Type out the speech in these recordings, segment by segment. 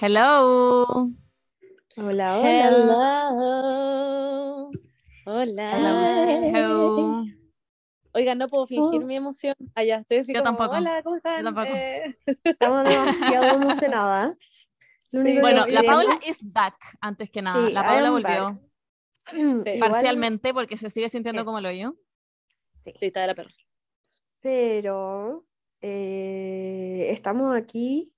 Hello. Hola, hola. Hello. Hola. Hello. Oigan, no puedo fingir Oh. mi emoción. Allá estoy así Yo como, tampoco. Hola, ¿cómo están? Yo tampoco. Eh, Estamos demasiado emocionadas. Bueno, la Paula is back, antes que nada. Sí, la Paula volvió. Igual- parcialmente porque se sigue sintiendo Eso. como lo yo. Sí, Lista de la perra. pero eh, estamos aquí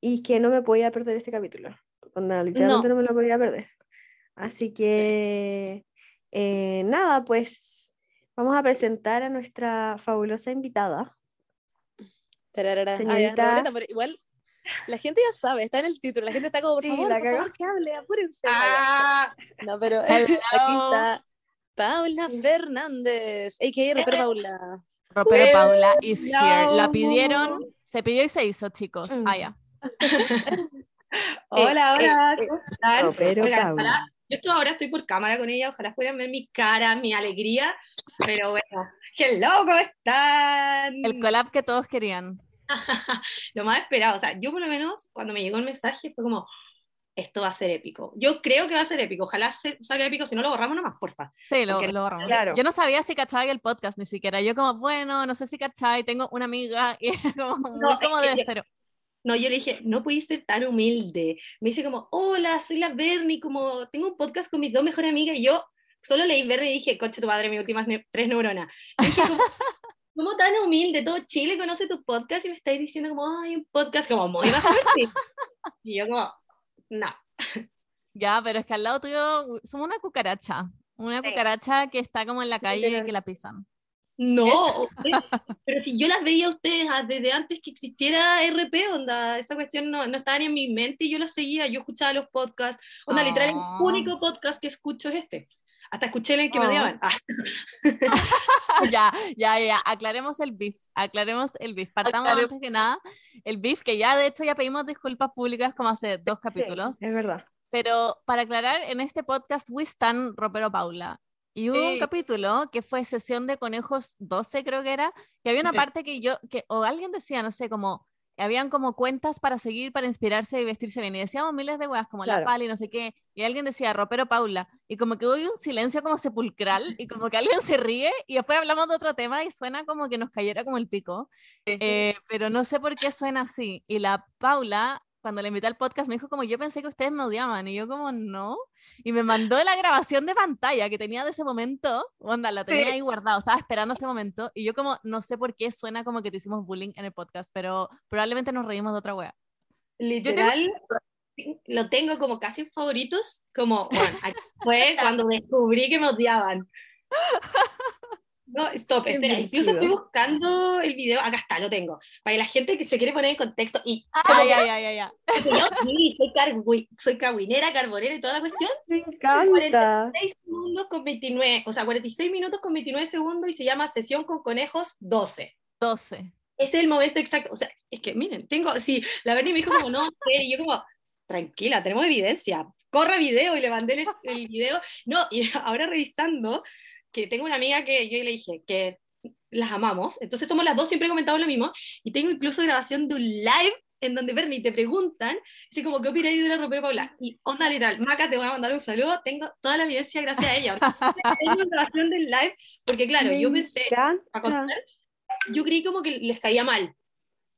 y que no me podía perder este capítulo. Onda, literalmente No. no. me lo podía perder. Así que, eh, nada, pues vamos a presentar a nuestra fabulosa invitada. Tararara. Ah, Señorita. Roberta, pero igual la gente ya sabe, está en el título. La gente está como, por Sí, favor, la por favor, que hable, apúrense. Ah. No, pero aquí está Paula Fernández, a.k.a. Roper Paula. Ropero. Paula is here. La No. pidieron, se pidió y se hizo, chicos. Mm. Ah, ya. Hola, Eh, hola, eh, ¿cómo están? Oigan, Paula. ojalá- yo esto ahora estoy por cámara con ella, ojalá puedan ver mi cara, mi alegría, pero bueno, hello, ¿cómo están? El collab que todos querían. Lo más esperado, o sea, yo por lo menos cuando me llegó el mensaje fue como, esto va a ser épico. Yo creo que va a ser épico, ojalá se- salga épico, si no lo borramos nomás, porfa. Sí, lo, lo borramos. Claro. Yo no sabía si cachaba el podcast ni siquiera. Yo como, bueno, no sé si cachai, tengo una amiga y como muy No, es como de cero. No, yo le dije, no puedes ser tan humilde. Me dice como, hola, soy la Bernie, como tengo un podcast con mis dos mejores amigas y yo solo leí Bernie y dije, coche tu padre, mis últimas ne- tres neuronas. Y dije, como, ¿cómo tan humilde? Todo Chile conoce tu podcast y me estáis diciendo como, ay, un podcast como muy bajo perfil". Y yo como, no. Ya, pero es que al lado tuyo somos una cucaracha. Una Sí. cucaracha que está como en la calle y que la pisan. No, ustedes- pero si yo las veía a ustedes ah, desde antes que existiera RP, onda, esa cuestión no, no estaba ni en mi mente y yo la seguía, yo escuchaba los podcasts, onda, literal, el único podcast que escucho es este. Hasta escuché el que me Oh. odiaban. Ah, ya, ya, ya. Aclaremos el beef. Aclaremos el beef. Partamos antes que nada. El beef, que ya de hecho ya pedimos disculpas públicas como hace dos Sí, capítulos. es verdad. Pero para aclarar, en este podcast we stand Ropero Paula. Y hubo un Sí. capítulo que fue sesión de conejos 12, creo que era, que había una parte que yo, que, o alguien decía, no sé, como, habían como cuentas para seguir, para inspirarse y vestirse bien. Y decíamos miles de weas, como Claro. la pala y no sé qué. Y alguien decía, Ropero Paula. Y como que hubo un silencio como sepulcral y como que alguien se ríe y después hablamos de otro tema y suena como que nos cayera como el pico. Eh, pero no sé por qué suena así. Y la Paula, cuando le invité al podcast, me dijo como yo pensé que ustedes me odiaban. Y yo como no. Y me mandó la grabación de pantalla que tenía de ese momento. Onda, la tenía Sí. ahí guardado. Estaba esperando ese momento. Y yo como no sé por qué suena como que te hicimos bullying en el podcast. Pero probablemente nos reímos de otra wea. literal, lo tengo como casi en favoritos, como, bueno, aquí fue cuando descubrí que me odiaban. No, stop, Qué espera, incluso estoy buscando el video, acá está, lo tengo, para la gente que se quiere poner en contexto, y ay, ay, ay, ay. que yo sí, soy, cargui- soy caguinera, carbonera y toda la cuestión, Me encanta. 6 segundos con 29, o sea, 46 minutos con 29 segundos y se llama Sesión con Conejos 12. 12. Ese es el momento exacto. O sea, es que miren, tengo, sí, la Bernie me dijo como, no, y yo como, tranquila, tenemos evidencia, corre video y le mandé el, el video. No, y ahora revisando, que tengo una amiga que yo le dije que las amamos, entonces somos las dos, siempre comentamos lo mismo, y tengo incluso grabación de un live en donde Bernie te preguntan, así como, ¿qué opináis de la Ropero Paula? Y onda literal, Maca, te voy a mandar un saludo, tengo toda la evidencia gracias a ella. tengo grabación del live, porque claro, Me yo pensé, a encanta. contar, yo creí como que les caía mal.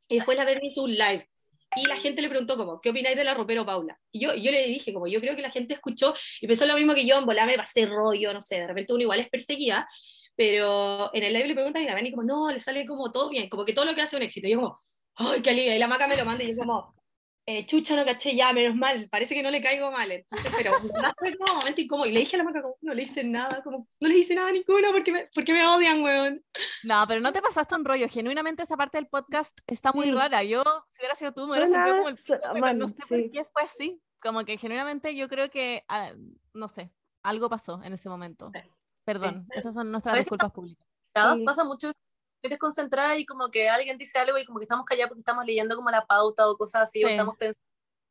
Y después la Berni hizo un live. Y la gente le preguntó como, ¿qué opináis de la ropero Paula? Y yo, yo le dije como, yo creo que la gente escuchó y pensó lo mismo que yo, en volar me pasé rollo, no sé, de repente uno igual es perseguida, pero en el live le preguntan y la Berni como, no, le sale como todo bien, como que todo lo que hace es un éxito. Y yo como, ¡ay, qué alivio! Y la maca me lo manda y yo como, eh, chucha, no caché ya, menos mal, parece que no le caigo mal. Entonces, pero no fue como un momento incómodo. Y le dije a la maca como, no le hice nada, como, no le hice nada a ninguno porque me, porque me odian, weón. No, pero no te pasaste un rollo. Genuinamente esa parte del podcast está muy Sí. rara. Yo, si hubiera sido tú, me hubiera sentido como el su- pico, pero man, no sé sí. por qué fue así. Como que genuinamente yo creo que, ah, no sé, algo pasó en ese momento. Sí. Perdón, Sí. esas son nuestras disculpas públicas. Pasa mucho que desconcentrada y como que alguien dice algo y como que estamos callados porque estamos leyendo como la pauta o cosas así, o estamos pensando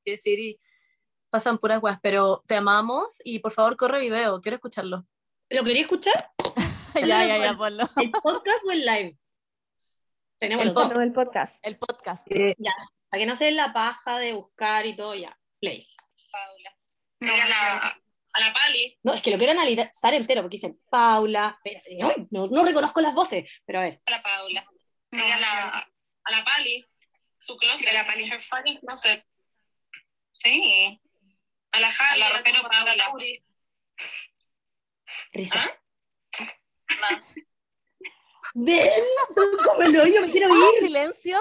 qué decir y pasan puras weas, pero te amamos y por favor corre video, quiero escucharlo. ¿Lo quería escuchar? ya, ya, ya, ponlo. ¿El podcast o el live? Tenemos El. No, podcast. El podcast. Eh, Para que no se den la paja de buscar y todo, ya. Play. Paula. A la, a la Pali. No, es que lo quiero analizar entero, porque dicen Paula. ay, no, no reconozco las voces, pero a ver. A la Paula. A la, a la Pali. Su closet. la Pali. Her fucking closet. Sí. A la Jala, a la ropero Paula. Risa. ¿Ah? No. Ven, como el hoyo, me quiero Un ir. silencio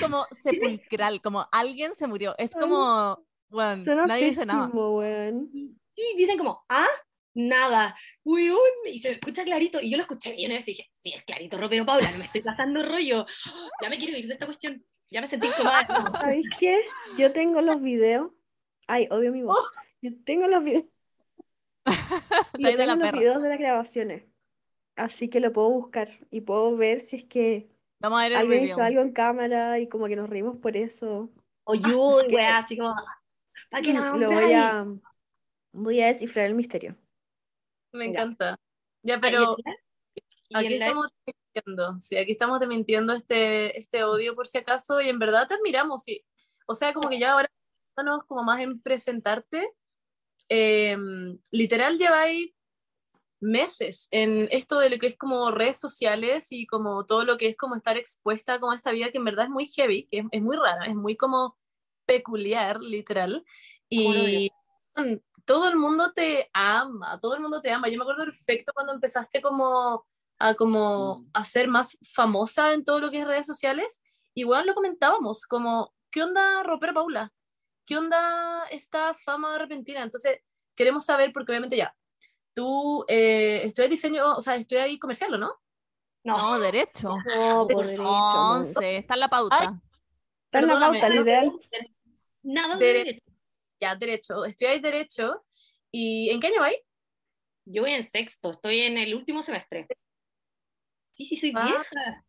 como sepulcral, como alguien se murió. Es como, bueno, Suena nadie dice nada. weón. Sí, dicen como, ah, nada. Uy, uy, y se escucha clarito. Y yo lo escuché bien y dije, sí, es clarito, ropero Paula, no me estoy pasando rollo. Ya me quiero ir de esta cuestión. Ya me sentí incómoda. ¿Sabéis qué? Yo tengo los videos. Ay, odio mi voz. Yo tengo los videos. Yo tengo los videos de las grabaciones. Así que lo puedo buscar y puedo ver si es que Vamos a ver el alguien review. hizo algo en cámara y como que nos reímos por eso. Oye, uy, que- weá, así como, ¿para qué la Lo voy a, voy a descifrar el misterio. Me Ya. encanta. Ya, pero aquí estamos desmintiendo, sí, aquí estamos desmintiendo este, este odio por si acaso y en verdad te admiramos, sí. O sea, como que ya ahora estamos como más en presentarte. eh, literal lleváis meses en esto de lo que es como redes sociales y como todo lo que es como estar expuesta como a esta vida que en verdad es muy heavy, que es, es muy rara, es muy como peculiar, literal. Y todo el mundo te ama, todo el mundo te ama. Yo me acuerdo perfecto cuando empezaste como a como a ser más famosa en todo lo que es redes sociales. Igual lo comentábamos, como, ¿qué onda Ropero Paula? ¿Qué onda esta fama repentina? Entonces, queremos saber, porque obviamente ya, tú eh, estudias diseño, o sea, estudias ahí comercial, ¿o no? No, derecho. No, por derecho. man. Once, está en la pauta. Ay, Está en la pauta, no- literal. Nada de Dere- derecho. Ya, derecho, estudiáis derecho. ¿Y en qué año vais? Yo voy en sexto, estoy en el último semestre. Sí, sí, soy Ah. vieja.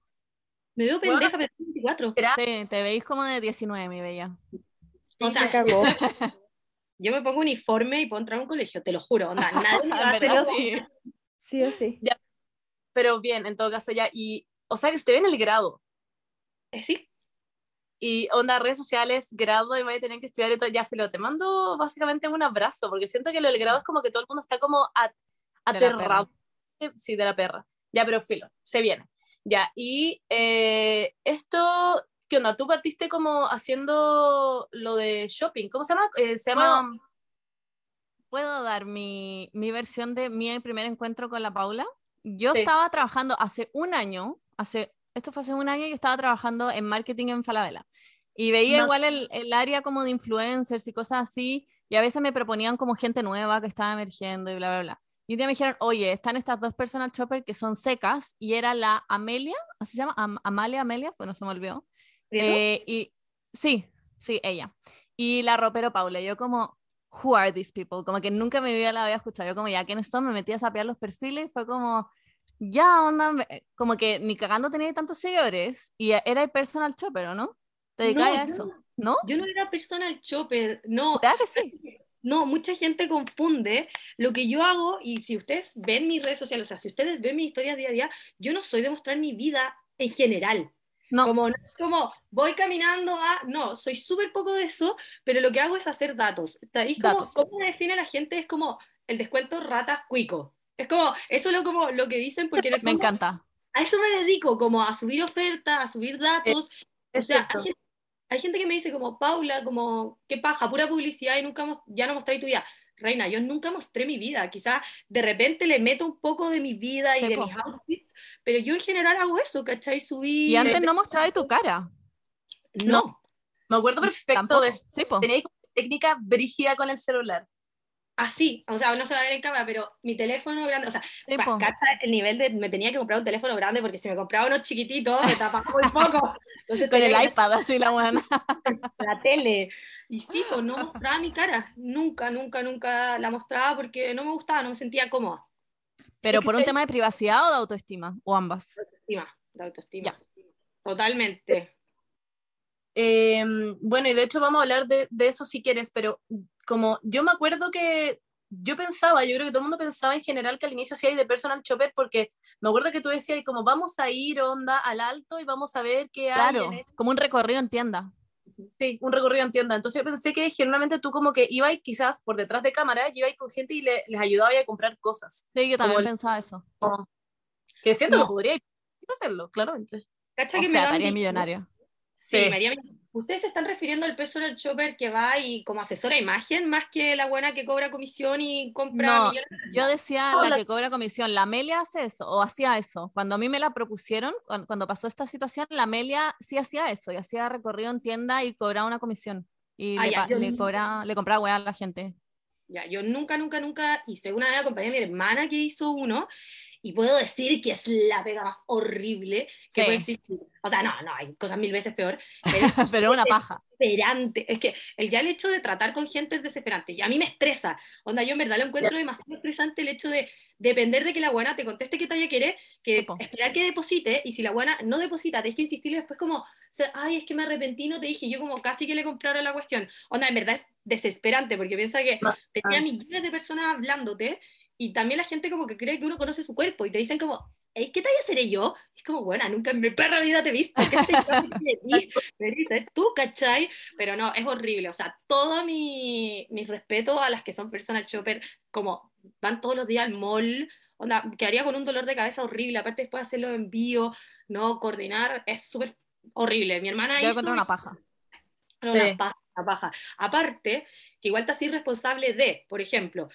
Me veo Bueno. pendeja, pero tengo 24. Sí, te veis como de 19, mi bella. O sea, Se cagó. yo me pongo uniforme y puedo entrar a un colegio, te lo juro. Onda, nadie me va a hacer sí. Sí o sí. Pero bien, en todo caso ya. Y, o sea, que se te ve en el grado. Eh, Sí, Y onda, redes sociales, grado, y vaya a tener que estudiar y todo. Ya, Filo, te mando básicamente un abrazo, porque siento que lo del grado es como que todo el mundo está como a- De aterrado. Sí, de la perra. Ya, pero Filo, se viene. Ya, y eh, esto, ¿qué onda? Tú partiste como haciendo lo de shopping, ¿cómo se llama? Eh, se llama... ¿Puedo dar mi, mi versión de mi primer encuentro con la Paula? Yo Sí. estaba trabajando hace un año, hace, esto fue hace un año, yo estaba trabajando en marketing en Falabella. Y veía No. igual el, el área como de influencers y cosas así, y a veces me proponían como gente nueva que estaba emergiendo y bla, bla, bla. Y un día me dijeron, oye, están estas dos personal shopper que son secas, y era la Amelia, ¿así se llama? Am- Amalia, Amelia, pues no se me olvidó. Eh, y sí, sí, ella. Y la ropero Paula, yo como, who are these people? Como que nunca en mi vida la había escuchado. Yo como, ya, ¿quiénes son? Me metí a sapear los perfiles y fue como, ya, onda, como que ni cagando tenía tantos seguidores y era el personal shopper, ¿o no? ¿Te dedicabas No, a yo eso? ¿No? Yo no era personal shopper, no. ¿Verdad que sí? No, mucha gente confunde lo que yo hago y si ustedes ven mis redes sociales, o sea, si ustedes ven mis historias día a día, yo no soy de mostrar mi vida en general. No, Como, no es como voy caminando a. No, soy súper poco de eso, pero lo que hago es hacer datos. ¿Sabéis cómo, Datos. cómo me define la gente? Es como el descuento ratas cuico. Es como, eso es lo, como, lo que dicen, porque en el me fondo encanta. a eso me dedico, como a subir ofertas, a subir datos. o es sea, cierto. hay gente, hay gente que me dice como, Paula, como, qué paja, pura publicidad y nunca ya no mostré tu vida. Reina, yo nunca mostré mi vida. Quizás de repente le meto un poco de mi vida y Sí, de po. mis outfits, pero yo en general hago eso, ¿cachai? Subir. Y antes no mostraba tu cara. No. Me acuerdo perfecto Tampoco. de Sí. Tenía técnica brígida con el celular. Así, o sea, no se va a ver en cámara, pero mi teléfono grande, o sea, cacha el nivel de, me tenía que comprar un teléfono grande porque si me compraba unos chiquititos me tapaba muy poco. Entonces Con el que iPad así la buena. la tele. Y sí, pues no mostraba mi cara. Nunca, nunca, nunca la mostraba porque no me gustaba, no me sentía cómoda. Pero Es por un estoy- tema de privacidad o de autoestima, o ambas. Autoestima, de autoestima. Ya. Totalmente. Eh, bueno, y de hecho vamos a hablar de, de eso si quieres, pero como yo me acuerdo que yo pensaba, yo creo que todo el mundo pensaba en general que al inicio hacía de personal shopper porque me acuerdo que tú decías y como vamos a ir onda al alto y vamos a ver qué hay Claro, en como un recorrido en tienda. Sí, un recorrido en tienda. Entonces yo pensé que generalmente tú como que ibas quizás por detrás de cámara, ibas con gente y le- les ayudabas a comprar cosas. Sí, yo también Como el- pensaba eso. Que siento No. que podría hacerlo, claramente. ¿Cacha O que me sea, estaría miedo? millonario. Sí, Sí. me haría miedo. Ustedes se están refiriendo al personal shopper que va y como asesora imagen, más que la buena que cobra comisión y compra No, millones. Yo decía No, la la- que cobra comisión. La Amelia hace eso, o hacía eso. Cuando a mí me la propusieron, cuan- cuando, pasó esta situación, la Amelia sí hacía eso, y hacía recorrido en tienda y cobraba una comisión. Y Ah, le, ya, le, no- cobra- le compraba weá a la gente. Ya, yo nunca, nunca, nunca hice. Una vez acompañé a mi hermana que hizo uno y puedo decir que es la pega más horrible que Sí. puede existir. O sea, no, no, hay cosas mil veces peor, pero es Pero una paja. desesperante. Es que el, ya el hecho de tratar con gente es desesperante. Y a mí me estresa. Onda, yo en verdad lo encuentro demasiado estresante el hecho de depender de que la buena te conteste qué talla quiere, que Sí, po. esperar que deposite, y si la buena no deposita, tienes que insistirle después como, ay, es que me arrepentí, no te dije, yo como casi que le compraron la cuestión. Onda, en verdad es desesperante, porque piensa que tenía millones de personas hablándote, y también la gente como que cree que uno conoce su cuerpo, y te dicen como, "Ey, ¿qué talla seré yo? Es como, buena, nunca en mi perra vida te he visto, ¿qué sé yo ser tú, ¿cachai? Pero no, es horrible. O sea, todo mi, mi respeto a las que son personal shopper, como van todos los días al mall, onda, quedaría con un dolor de cabeza horrible. Aparte, después de hacerlo en envío, no coordinar, es súper horrible. Mi hermana Yo hizo. una paja. Sí. una paja, una paja. Aparte, que igual te haces responsable de, por ejemplo,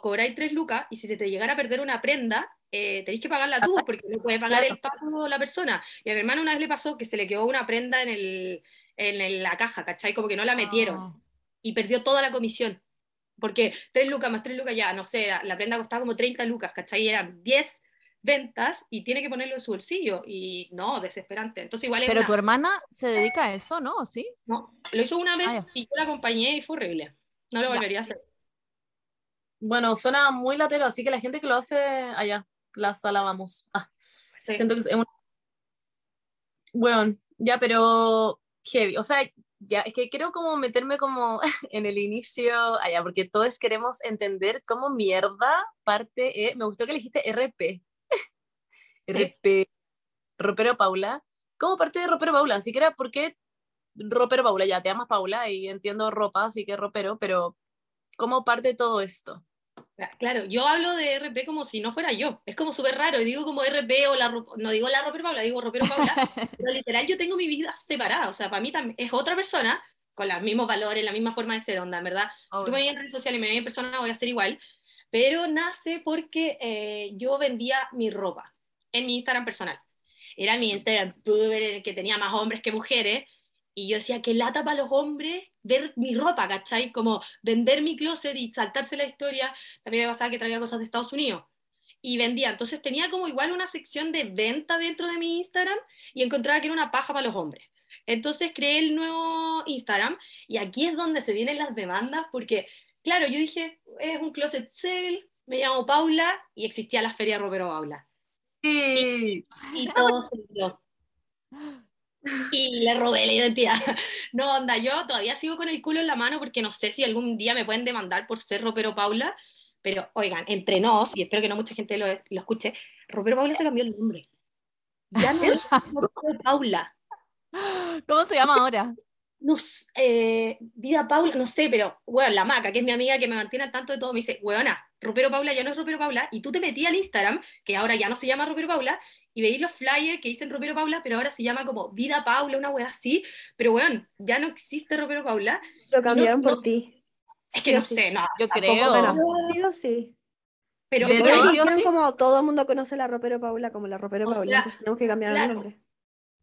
cobráis tres lucas y si se te llegara a perder una prenda, eh, tenéis que pagarla tú porque no puede pagar el pago la persona. Y a mi hermana una vez le pasó que se le quedó una prenda en, el, en el- la caja, ¿cachai? Como que no la metieron Ah. y perdió toda la comisión. Porque tres lucas más tres lucas ya, no sé, la, la prenda costaba como 30 lucas, ¿cachai? Eran 10 ventas y tiene que ponerlo en su bolsillo. Y no, desesperante. Entonces igual es Pero una- tu hermana se dedica a eso, ¿no? ¿Sí? no, lo hizo una vez Ah, ya. y yo la acompañé y fue horrible. No lo Ya. volvería a hacer. Bueno, suena muy latero, así que la gente que lo hace allá, las alabamos. Ah, Sí. Siento que es un... Bueno, ya, pero heavy. O sea, ya, es que quiero como meterme como en el inicio, allá, porque todos queremos entender cómo mierda parte, eh, me gustó que le dijiste RP. RP, Ropero Paula. ¿Cómo parte de Ropero Paula? Así que era, ¿por qué Ropero Paula? Ya, te llamas Paula y entiendo ropa, así que ropero, pero ¿cómo parte todo esto? Claro, yo hablo de RP como si no fuera yo. Es como súper raro. Y digo como RP o la no digo la ropero Paula, digo ropero Paula. pero literal yo tengo mi vida separada. O sea, para mí también es otra persona con los mismos valores, la misma forma de ser onda, verdad. Si tú Obvio. me ves en redes sociales y me ves en persona, voy a ser igual. Pero nace porque eh, yo vendía mi ropa en mi Instagram personal. Era mi Instagram en el que tenía más hombres que mujeres. Y yo decía, qué lata para los hombres ver mi ropa, ¿cachai? Como vender mi closet y saltarse la historia. También me pasaba que traía cosas de Estados Unidos. Y vendía. Entonces tenía como igual una sección de venta dentro de mi Instagram y encontraba que era una paja para los hombres. Entonces creé el nuevo Instagram y aquí es donde se vienen las demandas porque, claro, yo dije, es un closet sale, me llamo Paula y existía la feria Ropero Paula. Sí. Y todo se dio. Y le robé la identidad. No, onda, yo todavía sigo con el culo en la mano porque no sé si algún día me pueden demandar por ser Ropero Paula, pero oigan, entre nos, y espero que no mucha gente lo, lo escuche, Ropero Paula se cambió el nombre. Ya no es Ropero Paula. ¿Cómo se llama ahora? No, eh, Vida Paula, no sé, pero, bueno, la maca, que es mi amiga que me mantiene al tanto de todo, me dice, weona, Ropero Paula ya no es Ropero Paula, y tú te metías al Instagram, que ahora ya no se llama Ropero Paula, y veis los flyers que dicen Ropero Paula, pero ahora se llama como Vida Paula, una wea así, pero weón, ya no existe Ropero Paula, Lo cambiaron no- por ti. es Sí que o no sí. sé, no, Yo creo. pero- Sí o sí. pero, De Porque todo, weón, sí o dijeron sí. como todo el mundo conoce la ropero Paula como la ropero O Paula, sea, entonces tenemos que cambiar claro. el nombre.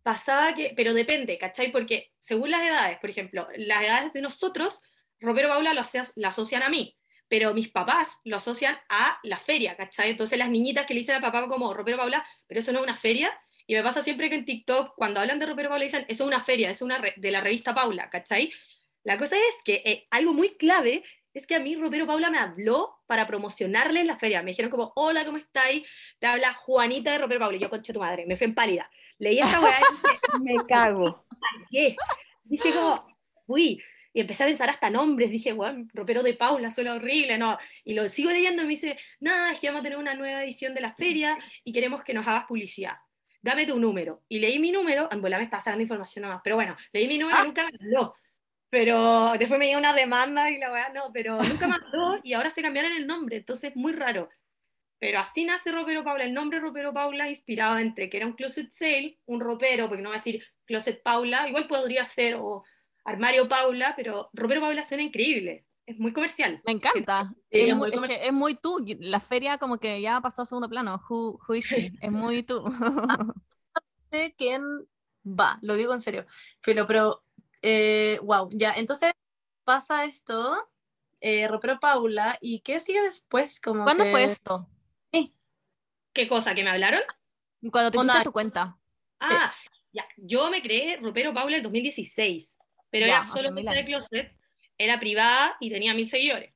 pasaba que, pero depende, ¿cachai? Porque según las edades, por ejemplo, las edades de nosotros, Ropero Paula lo asocia- la asocian a mí, pero mis papás lo asocian a la feria, ¿cachai? Entonces las niñitas que le dicen al papá como Ropero Paula, pero eso no es una feria, y me pasa siempre que en TikTok, cuando hablan de Ropero Paula, dicen, eso es una feria, es una de la revista Paula, ¿cachai? La cosa es que eh, algo muy clave es que a mí Ropero Paula me habló para promocionarle en la feria. Me dijeron como, hola, ¿cómo estáis? Te habla Juanita de Ropero Paula. Y yo, concha tu madre, me fui en pálida. Leí esa weá y dije, Me cago. Dije como, fui. Y empecé a pensar hasta nombres. Dije, weón, ropero de Paula, suena horrible, ¿no? Y lo sigo leyendo y me dice, nada, es que vamos a tener una nueva edición de la feria y queremos que nos hagas publicidad. Dame tu número. Y leí mi número, en bola me estaba sacando información nomás, pero bueno, leí mi número y nunca me habló. pero después me dio una demanda y la weá no, pero nunca mandó y ahora se cambiaron el nombre, entonces es muy raro. Pero así nace Ropero Paula, el nombre Ropero Paula inspirado entre que era un closet sale, un ropero, porque no voy a decir closet Paula, igual podría ser o armario Paula, pero Ropero Paula suena increíble, es muy comercial. Me encanta. Sí, es, es muy, muy es que es muy tú. La feria como que ya pasó a segundo plano. Who, who is she? Es muy tú. sé quién va, lo digo en serio. Filo, pero, eh, wow, ya, entonces pasa esto, eh, Ropero Paula, ¿y qué sigue después? Como ¿Cuándo que- fue esto? ¿Qué cosa? ¿Que me hablaron? Cuando te hiciste tu cuenta. Ah, ya, yo me creé Ropero Paula en 2016, pero Ya, era solo cuenta de closet, era privada y tenía mil seguidores.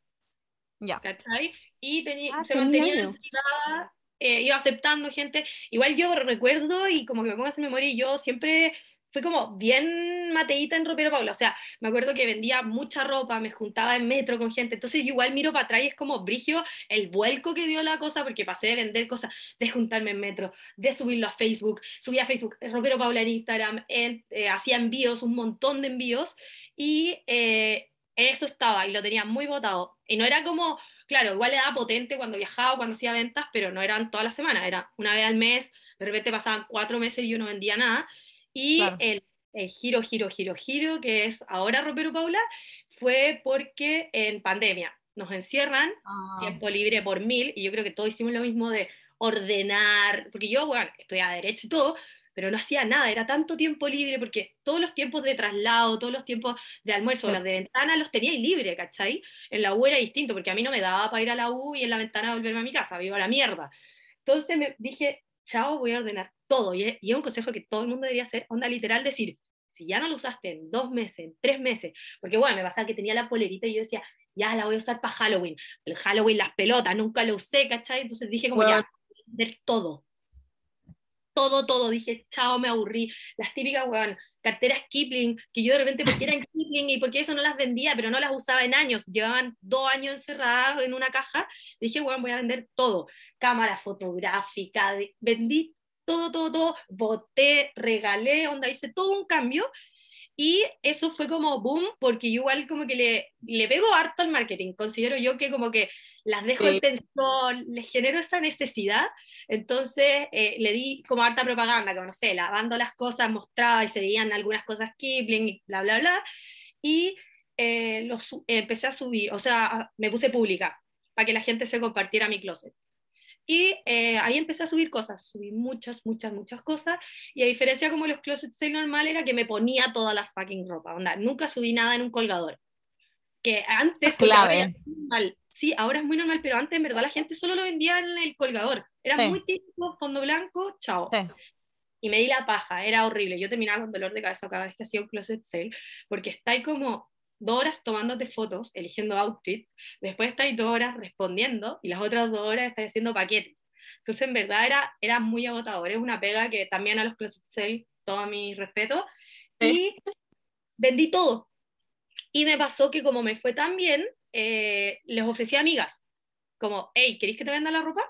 Ya. ¿cachai? Y Ah, se mantenía en privada, eh, iba aceptando gente. Igual yo recuerdo y como que me pongo a hacer memoria y yo siempre fui como bien mateíta en ropero Paula. O sea, me acuerdo que vendía mucha ropa, me juntaba en metro con gente. Entonces yo igual miro para atrás y es como brigio el vuelco que dio la cosa porque pasé de vender cosas, de juntarme en metro, de subirlo a Facebook, subía a Facebook, eh, ropero Paula en Instagram, en- eh, hacía envíos, un montón de envíos y eh, eso estaba y lo tenía muy votado. Y no era como claro, igual le daba potente cuando viajaba, cuando hacía ventas, pero no eran todas las semanas, era una vez al mes, de repente pasaban cuatro meses y yo no vendía nada. Y Claro. el, el giro, giro, giro, giro, que es ahora Ropero Paula, fue porque en pandemia nos encierran, Ah, tiempo libre por mil, y yo creo que todos hicimos lo mismo de ordenar, porque yo, bueno, estoy a derecho y todo, pero no hacía nada, era tanto tiempo libre, porque todos los tiempos de traslado, todos los tiempos de almuerzo, Sí. las de ventana, los tenía libre, ¿cachai? En la U era distinto, porque a mí no me daba para ir a la U y en la ventana volverme a mi casa, vivo a la mierda. Entonces me dije, chao, voy a ordenar todo, y es, y es un consejo que todo el mundo debería hacer, onda literal, decir, si ya no lo usaste en dos meses, en tres meses, porque bueno, me pasaba que tenía la polerita y yo decía, ya la voy a usar para Halloween, el Halloween las pelotas, nunca lo usé, ¿cachai? Entonces dije como Bueno. ya, vender todo. Todo, todo, dije, chao, me aburrí. Las típicas, weón, carteras Kipling, que yo de repente, porque eran Kipling y porque eso no las vendía, pero no las usaba en años, llevaban dos años encerradas en una caja, dije, weón, voy a vender todo. Cámara fotográfica, vendí todo, todo, todo, boté, regalé, onda, hice todo un cambio. Y eso fue como boom, porque yo igual como que le, le pego harto al marketing. Considero yo que como que las dejo Sí. en tensión, les genero esa necesidad. Entonces eh, le di como harta propaganda, como no sé, lavando las cosas, mostraba y se veían algunas cosas Kipling y bla, bla, bla. Y eh, lo empecé a subir, o sea, a- me puse pública para que la gente se compartiera mi closet. Y eh, ahí empecé a subir cosas, subí muchas, muchas, muchas cosas. Y a diferencia como los closet sale normal era que me ponía toda la fucking ropa. Onda, nunca subí nada en un colgador. Que antes, clave. normal. Sí, ahora es muy normal, pero antes en verdad la gente solo lo vendía en el colgador. Era Sí. muy típico, fondo blanco, chao. Sí. Y me di la paja, era horrible. Yo terminaba con dolor de cabeza cada vez que hacía un closet sale, porque estáis como dos horas tomándote fotos, eligiendo outfits, después estáis dos horas respondiendo y las otras dos horas estáis haciendo paquetes. Entonces, en verdad, era, era muy agotador. Es una pega que también a los closet sale, todo mi respeto. Y vendí todo. Y me pasó que como me fue tan bien, eh, les ofrecí a amigas, como, hey, ¿queréis que te venda la ropa?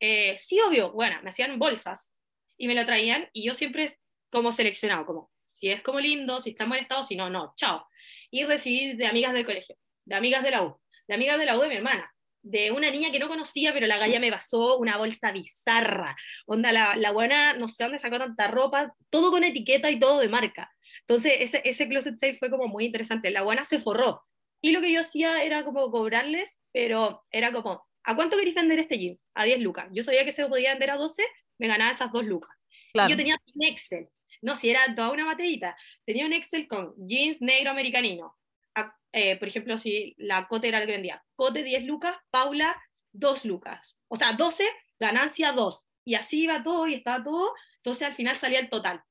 Eh, sí, obvio. Bueno, me hacían bolsas y me lo traían y yo siempre como seleccionado, como, si es como lindo, si está en buen estado, si no, no, chao. Y recibí de amigas del colegio, de amigas de la U, de amigas de la U de mi hermana, de una niña que no conocía, pero la galla me pasó una bolsa bizarra. Onda, la, la buena, no sé dónde sacó tanta ropa, todo con etiqueta y todo de marca. Entonces, ese, ese closet sale fue como muy interesante. La buena se forró. Y lo que yo hacía era como cobrarles, pero era como, ¿a cuánto queréis vender este jeans? A 10 lucas. Yo sabía que se podía vender a 12, me ganaba esas 2 lucas. Claro. Y yo tenía un Excel, no, si era toda una mateita, tenía un Excel con jeans negro americanino. A- eh, por ejemplo, si la cote era la que vendía, cote 10 lucas, Paula 2 lucas. O sea, 12, ganancia 2. Y así iba todo y estaba todo, entonces al final salía el total.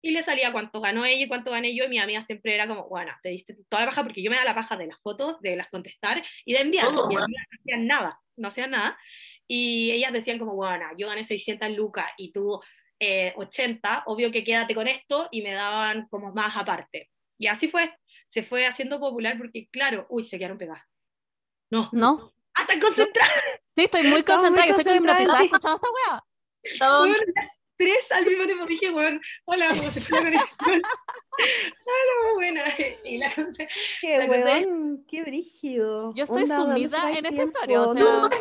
Y le salía cuánto ganó ella y cuánto gané yo, y mi amiga siempre era como, bueno, te diste toda la paja, porque yo me da la paja de las fotos, de las contestar y de enviar. Todo, y no hacían nada, no hacían nada. Y ellas decían como, bueno, yo gané 600 lucas y tú eh, 80, obvio que quédate con esto, y me daban como más aparte. Y así fue, se fue haciendo popular porque, claro, uy, se quedaron pegadas. No, ¿No? hasta concentrada. Sí, estoy muy muy concentrada, estoy concentradas, hipnotizada sí. escuchando esta wea. Tres al mismo tiempo dije, weón, hola, ¿cómo se fue la conexión? Ah, buena. Y la cosa- Qué La cosa es- weón, qué brígido. Yo estoy Onda, ¿dónde sumida en esta historia, o No, sea,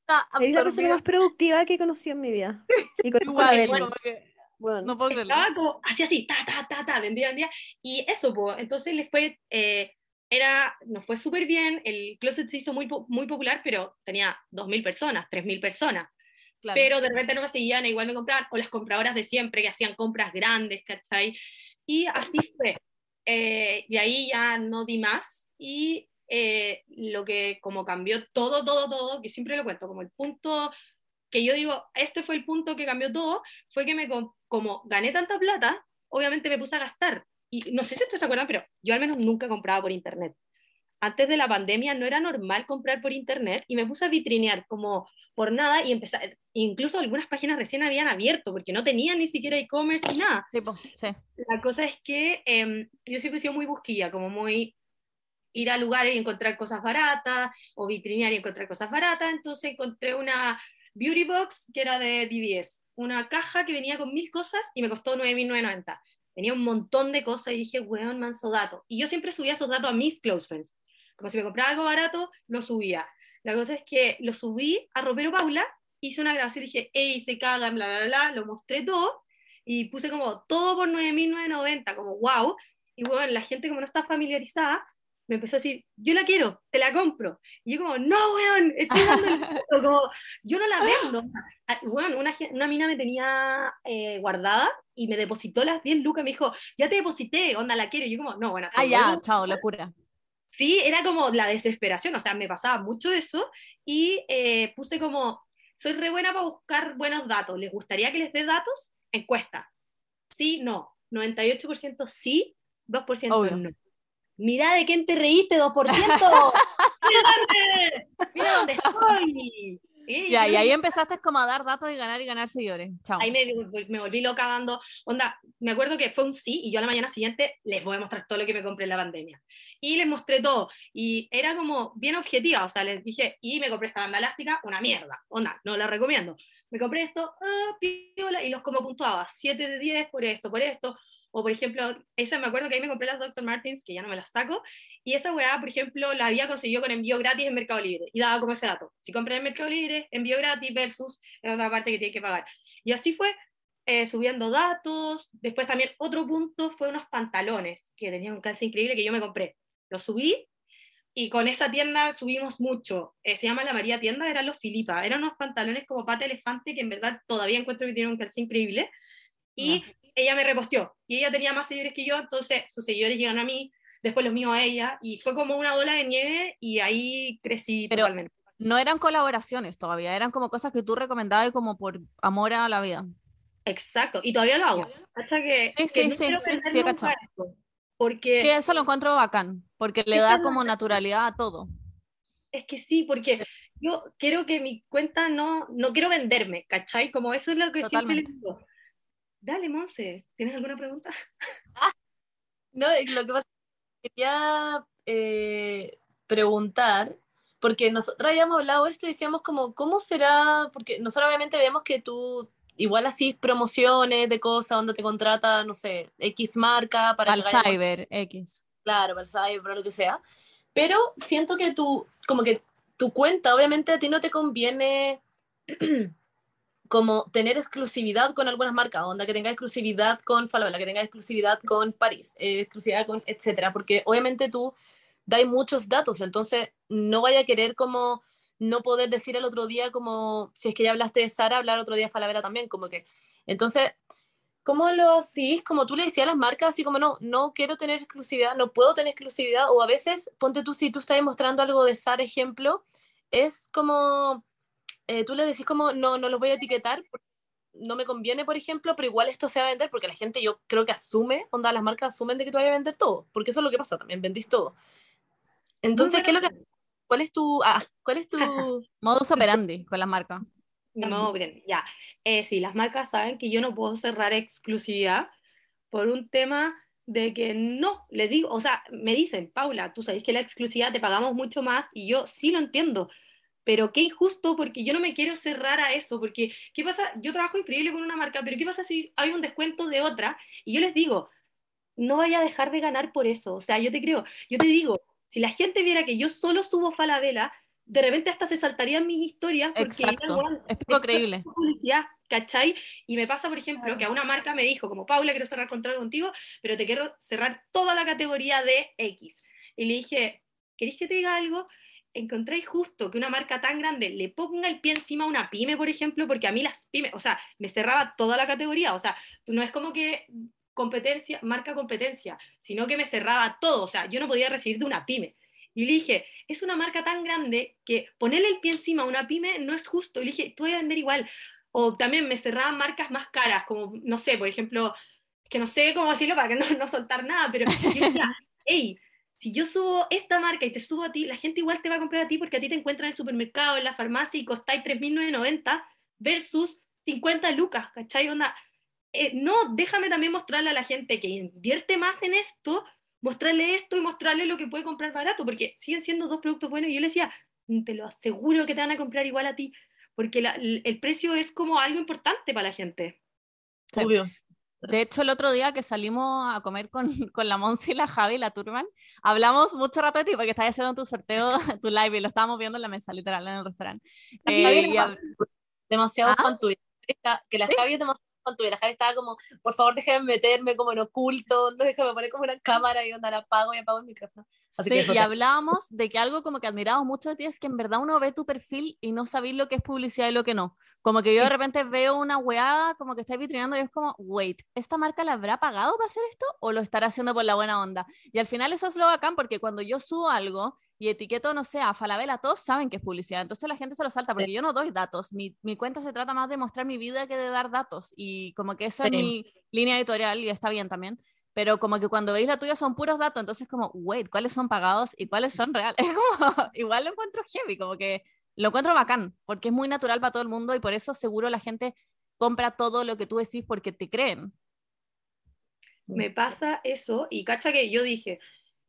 Está eres la persona más productiva que conocí en mi vida. Y conozco igual, que Bueno, no puedo creerlo. estaba como así, así, ta, ta, ta, ta, vendía, vendía. Y eso, pues, entonces les fue, eh, era, nos fue súper bien, el closet se hizo muy, muy popular, pero tenía 2.000 personas, 3.000 personas. Claro. Pero de repente no me seguían, igual me compraban, o las compradoras de siempre que hacían compras grandes, ¿cachai? Y así fue. Eh, y ahí ya no di más. Y eh, lo que como cambió todo, todo, todo, que siempre lo cuento, como el punto que yo digo, este fue el punto que cambió todo, fue que me, com- como gané tanta plata, obviamente me puse a gastar. Y no sé si ustedes se acuerdan, pero yo al menos nunca compraba por internet. Antes de la pandemia no era normal comprar por internet y me puse a vitrinear como por nada y empezar, incluso algunas páginas recién habían abierto porque no tenían ni siquiera e-commerce ni nada. Sí, sí. La cosa es que em, yo siempre he sido muy busquilla, como muy ir a lugares y encontrar cosas baratas, o vitrinear y encontrar cosas baratas, entonces encontré una beauty box que era de DBS, una caja que venía con mil cosas y me costó 9.990. Tenía un montón de cosas y dije, weón, manso dato. Y yo siempre subía esos datos a mis close friends. Como si me compraba algo barato, lo subía. La cosa es que lo subí a Ropero Paula, hice una grabación y dije, ey, se cagan, bla, bla, bla, lo mostré todo y puse como todo por 9.990, como wow. Y bueno, la gente como no está familiarizada, me empezó a decir, yo la quiero, te la compro. Y yo como, no, weón, estoy dando el dinero", como, yo no la vendo. Ah, Weón, una, una mina me tenía eh, guardada y me depositó las 10 lucas, me dijo, ya te deposité, onda, la quiero. Y yo como, no, bueno, Ah, ya, vuelvo". chao, locura. Sí, era como la desesperación, o sea, me pasaba mucho eso y eh, puse como, soy re buena para buscar buenos datos, ¿les gustaría que les dé datos? Encuesta. Sí, no. 98% sí, 2% Obvio. no. Mira de quién te reíste, 2%. Mira dónde, estoy. Y Ya, y ahí empezaste como a dar datos y ganar y ganar seguidores. Chao. Ahí me, me volví loca dando, onda, me acuerdo que fue un sí y yo a la mañana siguiente les voy a mostrar todo lo que me compré en la pandemia. Y les mostré todo y era como bien objetiva, o sea, les dije, y me compré esta banda elástica, una mierda, onda, no la recomiendo. Me compré esto, ah, piola, y los como puntuaba, 7 de 10 por esto, por esto. O por ejemplo, esa me acuerdo que ahí me compré las Dr. Martens, que ya no me las saco, y esa weá, por ejemplo, la había conseguido con envío gratis en Mercado Libre, y daba como ese dato. Si compré en Mercado Libre, envío gratis versus en otra parte que tiene que pagar. Y así fue, eh, subiendo datos. Después también otro punto fue unos pantalones que tenían un calce increíble que yo me compré. Los subí y con esa tienda subimos mucho. Eh, se llama La María Tienda, eran los Filipa. Eran unos pantalones como pata elefante que en verdad todavía encuentro que tienen un calce increíble. Y ella me reposteó. Y ella tenía más seguidores que yo, entonces sus seguidores llegan a mí, después los míos a ella. Y fue como una bola de nieve y ahí crecí Pero- totalmente. No eran colaboraciones todavía, eran como cosas que tú recomendabas como por amor a la vida. Exacto, y todavía lo hago. ¿Cacha que, Sí, que sí, no sí, sí, sí, eso, Porque Sí, eso lo encuentro bacán, porque le da como naturalidad a todo. es que sí, porque yo quiero que mi cuenta no, no quiero venderme, ¿cachai? Como eso es lo que siempre les digo. Dale, Monse, ¿tienes alguna pregunta? No, lo que pasa es que quería eh, preguntar, porque nosotros habíamos hablado esto y decíamos como, ¿cómo será? Porque nosotros obviamente vemos que tú igual así promociones de cosas, donde te contrata, no sé, X marca para Al cyber, X. claro, para el cyber, lo que sea. Pero siento que tú, como que tu cuenta, obviamente a ti no te conviene como tener exclusividad con algunas marcas, onda que tenga exclusividad con Falabella, que tenga exclusividad con París, eh, exclusividad con etcétera, porque obviamente tú dais muchos datos, entonces no vaya a querer como no poder decir el otro día como, si es que ya hablaste de Sara, hablar otro día de Falabella también, como que, entonces, ¿cómo lo hacís? Como tú le decías a las marcas, así como no, no quiero tener exclusividad, no puedo tener exclusividad, o a veces, ponte tú, si tú estás mostrando algo de Sara, ejemplo, es como, eh, tú le decís como, no, no los voy a etiquetar, no me conviene, por ejemplo, pero igual esto se va a vender, porque la gente yo creo que asume, onda, las marcas asumen de que tú vas a vender todo, porque eso es lo que pasa, también vendís todo. Entonces, ¿qué es lo que... ¿Cuál es tu... Ah, ¿cuál es tu... Modus operandi con las marcas. No, bien, ya. Eh, sí, las marcas saben que yo no puedo cerrar exclusividad por un tema de que no, le digo, o sea, me dicen, Paula, tú sabes que la exclusividad te pagamos mucho más y yo sí lo entiendo, pero qué injusto porque yo no me quiero cerrar a eso, porque ¿qué pasa? Yo trabajo increíble con una marca, pero ¿qué pasa si hay un descuento de otra? Y yo les digo, no vaya a dejar de ganar por eso. O sea, yo te creo, yo te digo, si la gente viera que yo solo subo Falabella, de repente hasta se saltarían mis historias porque Exacto. dirían, Es poco creíble. publicidad, ¿cachai? Y me pasa, por ejemplo, que a una marca me dijo, como Paula, quiero cerrar contrato contigo, pero te quiero cerrar toda la categoría de X. Y le dije, ¿queréis que te diga algo? ¿Encontráis justo que una marca tan grande le ponga el pie encima a una pyme, por ejemplo? Porque a mí las pymes, o sea, me cerraba toda la categoría, o sea, no es como que competencia, marca competencia, sino que me cerraba todo, o sea, yo no podía recibir de una pyme. Y le dije, es una marca tan grande que ponerle el pie encima a una pyme no es justo. Y le dije, tú vas a vender igual. O también me cerraban marcas más caras, como, no sé, por ejemplo, que no sé cómo decirlo para que no, no soltar nada, pero yo decía, hey, si yo subo esta marca y te subo a ti, la gente igual te va a comprar a ti porque a ti te encuentran en el supermercado, en la farmacia y costáis 3.990 versus 50 lucas, ¿cachai? Onda, eh, no, déjame también mostrarle a la gente que invierte más en esto, mostrarle esto y mostrarle lo que puede comprar barato, porque siguen siendo dos productos buenos. Y yo le decía, "Mm, te lo aseguro que te van a comprar igual a ti, porque la- el el precio es como algo importante para la gente. Sí. Obvio. De hecho, el otro día que salimos a comer con, con la Monsi, la Javi y la Turman, hablamos mucho rato de ti porque estabas haciendo tu sorteo, tu live y lo estábamos viendo en la mesa, literal, en el restaurante. Eh, Javi y demasiado ¿Ah? fan tuya. Que la Javi es demasiado tuya. La Javi estaba como, por favor, déjame meterme como en oculto, no déjame poner como una cámara y onda la apago y apago el micrófono. Así Sí, que y te- hablábamos de que algo como que admiramos mucho de ti es que en verdad uno ve tu perfil y no sabéis lo que es publicidad y lo que no. Como que yo de repente veo una weá como que está vitrinando y es como, wait, ¿esta marca la habrá pagado para hacer esto o lo estará haciendo por la buena onda? Y al final eso es lo bacán porque cuando yo subo algo y etiqueto, no sé, a Falabella, todos saben que es publicidad, entonces la gente se lo salta porque yo no doy datos. Mi, mi cuenta se trata más de mostrar mi vida que de dar datos y como que esa es Sí. mi línea editorial y está bien también pero como que cuando veis la tuya son puros datos, entonces como, wait, ¿cuáles son pagados y cuáles son reales? Es como, igual lo encuentro heavy, como que lo encuentro bacán, porque es muy natural para todo el mundo y por eso seguro la gente compra todo lo que tú decís porque te creen. Me pasa eso y cacha que yo dije,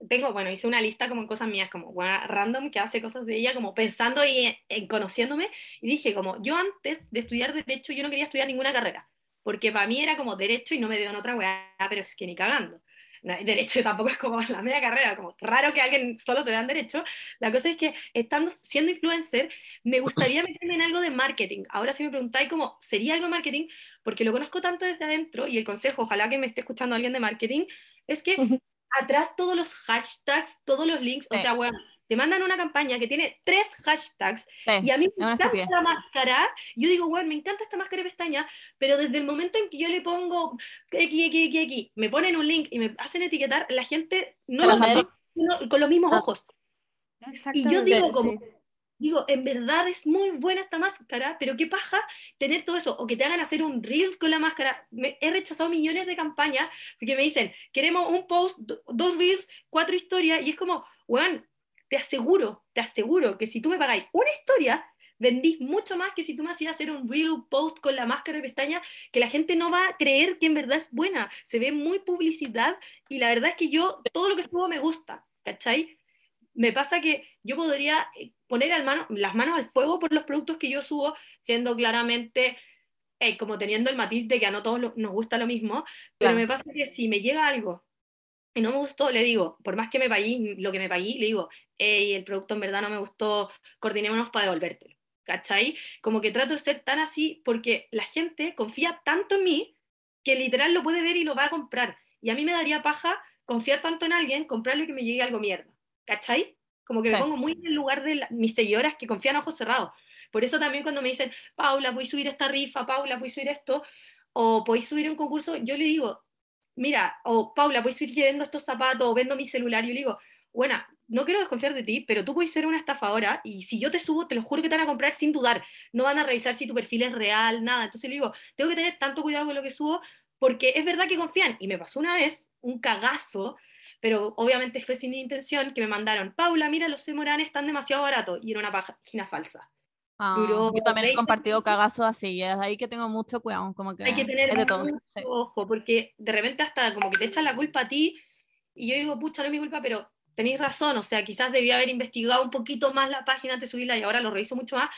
tengo, bueno, hice una lista como en cosas mías, como bueno, random, que hace cosas de ella, como pensando y en, en conociéndome, y dije como, yo antes de estudiar Derecho, yo no quería estudiar ninguna carrera, porque para mí era como Derecho y no me veo en otra weá, pero es que ni cagando. No, Derecho tampoco es como la media carrera, como raro que alguien solo se vea en Derecho. La cosa es que estando, siendo influencer, me gustaría meterme en algo de marketing. Ahora si me preguntáis como, ¿sería algo de marketing? Porque lo conozco tanto desde adentro y el consejo, ojalá que me esté escuchando alguien de marketing, es que atrás todos los hashtags, todos los links, o sea, bueno, te mandan una campaña que tiene tres hashtags Sí, y a mí me encanta estupidez. la máscara, yo digo, bueno, me encanta esta máscara de pestaña, pero desde el momento en que yo le pongo X, X, X, X, me ponen un link y me hacen etiquetar, la gente no lo sabe con los mismos Ah. ojos. Y yo digo sí. como, digo, en verdad es muy buena esta máscara, pero qué paja tener todo eso, o que te hagan hacer un reel con la máscara. Me, he rechazado millones de campañas porque me dicen, queremos un post, do- dos reels, cuatro historias, y es como, weón, te aseguro, te aseguro que si tú me pagáis una historia, vendís mucho más que si tú me hacías hacer un reel, post con la máscara de pestaña, que la gente no va a creer que en verdad es buena. Se ve muy publicidad y la verdad es que yo, todo lo que subo me gusta, ¿cachai? Me pasa que yo podría eh, poner al mano, las manos al fuego por los productos que yo subo, siendo claramente eh, como teniendo el matiz de que a no todos lo- nos gusta lo mismo, pero Claro. me pasa que si me llega algo y no me gustó, le digo, por más que me pagué lo que me pagué, le digo, hey, el producto en verdad no me gustó, coordinémonos para devolvértelo. ¿Cachai? Como que trato de ser tan así porque la gente confía tanto en mí que literal lo puede ver y lo va a comprar. Y a mí me daría paja confiar tanto en alguien, comprarle y que me llegue algo mierda. ¿Cachai? Como que me Sí. pongo muy en el lugar de la- mis seguidoras que confían a ojos cerrados. Por eso también cuando me dicen, Paula, voy a subir esta rifa, Paula, voy a subir esto, o podéis subir un concurso, yo le digo, mira, o Paula, voy a subir que vendo estos zapatos, o vendo mi celular, yo le digo, bueno, no quiero desconfiar de ti, pero tú puedes ser una estafadora y si yo te subo, te lo juro que te van a comprar sin dudar. No van a revisar si tu perfil es real, nada. Entonces le digo, tengo que tener tanto cuidado con lo que subo porque es verdad que confían. Y me pasó una vez un cagazo, pero obviamente fue sin intención, que me mandaron, Paula, mira, los semoranes están demasiado baratos y era una página falsa. Ah, duró yo también he 20 compartido cagazos así, y es ahí que tengo mucho cuidado, como que Hay que tener de todo. mucho sí. ojo, porque de repente hasta como que te echan la culpa a ti, y yo digo, pucha, no es mi culpa, pero tenéis razón, o sea, quizás debía haber investigado un poquito más la página antes de subirla y ahora lo reviso mucho más,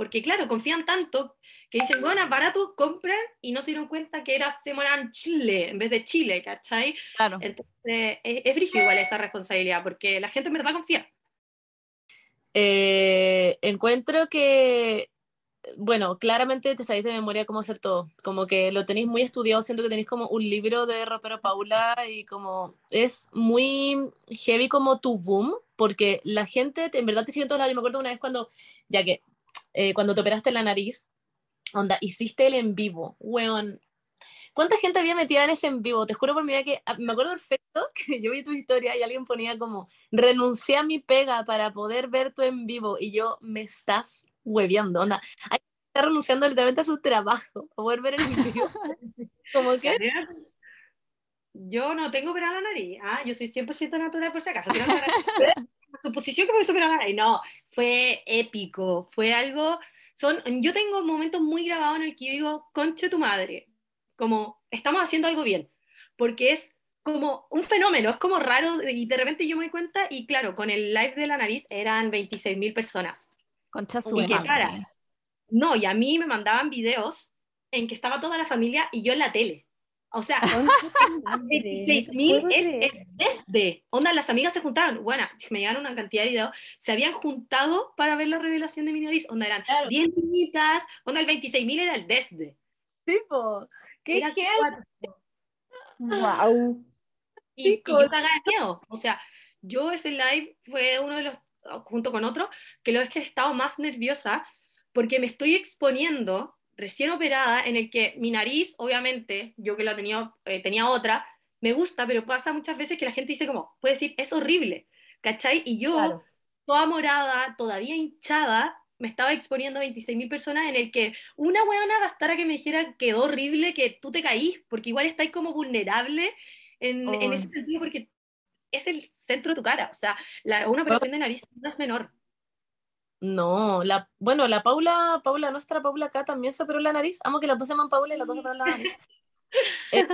porque claro, confían tanto que dicen, bueno, barato, compran y no se dieron cuenta que era Semoran Chile en vez de Chile, ¿cachai? Claro. Entonces, es, es brígido igual esa responsabilidad, porque la gente en verdad confía. Eh, encuentro que, bueno, claramente te sabéis de memoria cómo hacer todo, como que lo tenéis muy estudiado, siento que tenéis como un libro de Ropero Paula y como es muy heavy como tu boom, porque la gente te- en verdad te sigue en todos lados. Yo me acuerdo una vez cuando, ya que eh, cuando te operaste la nariz, onda, hiciste el en vivo, weón. ¿Cuánta gente había metida en ese en vivo? Te juro por mi vida que ah, me acuerdo perfecto que yo vi tu historia y alguien ponía como renuncié a mi pega para poder ver tu en vivo y yo me estás hueveando, onda. Hay que estar renunciando literalmente a su trabajo para poder ver el en vivo. como que Yo no tengo operada la nariz, ah, yo soy 100% natural por si acaso. Suposición que operar la nariz. No, fue épico, fue algo. Son, yo tengo momentos muy grabados en el que yo digo, conche tu madre, como estamos haciendo algo bien, porque es como un fenómeno, es como raro y de repente yo me doy cuenta y claro, con el live de la nariz eran 26 mil personas. Concha su Y cara. No, y a mí me mandaban videos en que estaba toda la familia y yo en la tele. O sea, Concha tu madre, 26 no mil es, es desde. Onda, las amigas se juntaban. Bueno, me llegaron una cantidad de videos. Se habían juntado para ver la revelación de mi nariz. Onda, eran Claro. 10 niñitas. Onda, el 26 mil era el desde. tipo, qué cuatro. Wow. Y, y yo miedo. O sea, yo ese live fue uno de los, junto con otro, que lo es que he estado más nerviosa porque me estoy exponiendo recién operada en el que mi nariz, obviamente, yo que la tenía, eh, tenía otra, me gusta, pero pasa muchas veces que la gente dice como, puede decir, es horrible, ¿cachai? Y yo, Claro. toda morada, todavía hinchada, me estaba exponiendo a 26.000 personas en el que una huevona bastara que me dijera quedó horrible, que tú te caís, porque igual estáis como vulnerable en, en Ay. ese sentido, porque es el centro de tu cara, o sea, la, una operación de nariz no es menor. No, la, bueno, la Paula, Paula, nuestra Paula acá también se operó la nariz. Amo que las dos se llaman Paula y las dos se operaron la nariz. es,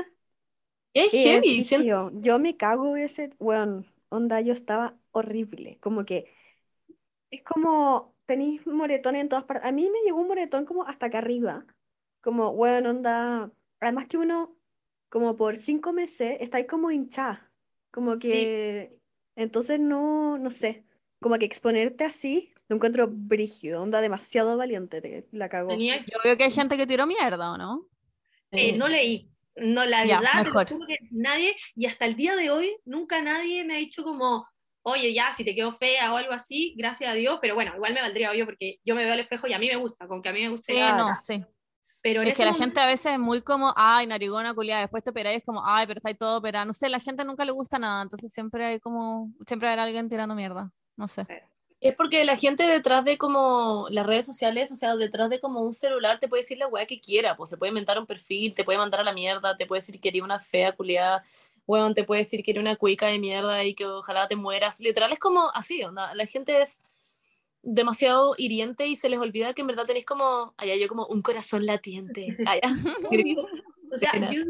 es Sí, es heavy. siento- brígido. Yo me cago ese, weón, onda, yo estaba horrible, como que es como tenéis moretones en todas partes. A mí me llegó un moretón como hasta acá arriba, como, weón, onda, además que uno, como por cinco meses, está ahí como hinchada, como que, entonces no, no sé, como que exponerte así, lo encuentro brígido, onda, demasiado valiente, te- la cagó. Tenía, Yo veo que hay gente que tiró mierda, ¿o no? eh, no leí, no, la Ya, verdad, mejor. que nadie, y hasta el día de hoy, nunca nadie me ha dicho como, oye, ya, si te quedó fea o algo así, gracias a Dios, pero bueno, igual me valdría obvio porque yo me veo al espejo y a mí me gusta, con que a mí me guste Sí, no, sí. pero Es que la gente a veces es muy como, ay, narigona, culiada, después te operáis, es como, ay, pero está ahí todo operado. No sé, la gente nunca le gusta nada, entonces siempre hay como, siempre hay alguien tirando mierda. No sé. Es porque la gente detrás de como las redes sociales, o sea, detrás de como un celular te puede decir la weá que quiera, pues se puede inventar un perfil, te puede mandar a la mierda, te puede decir que eres una fea culiada, weón, te puede decir que eres una cuica de mierda y que ojalá te mueras. Literal es como así. La gente es demasiado hiriente y se les olvida que en verdad tenéis como, allá yo como un corazón latiente. Allá. O sea, yo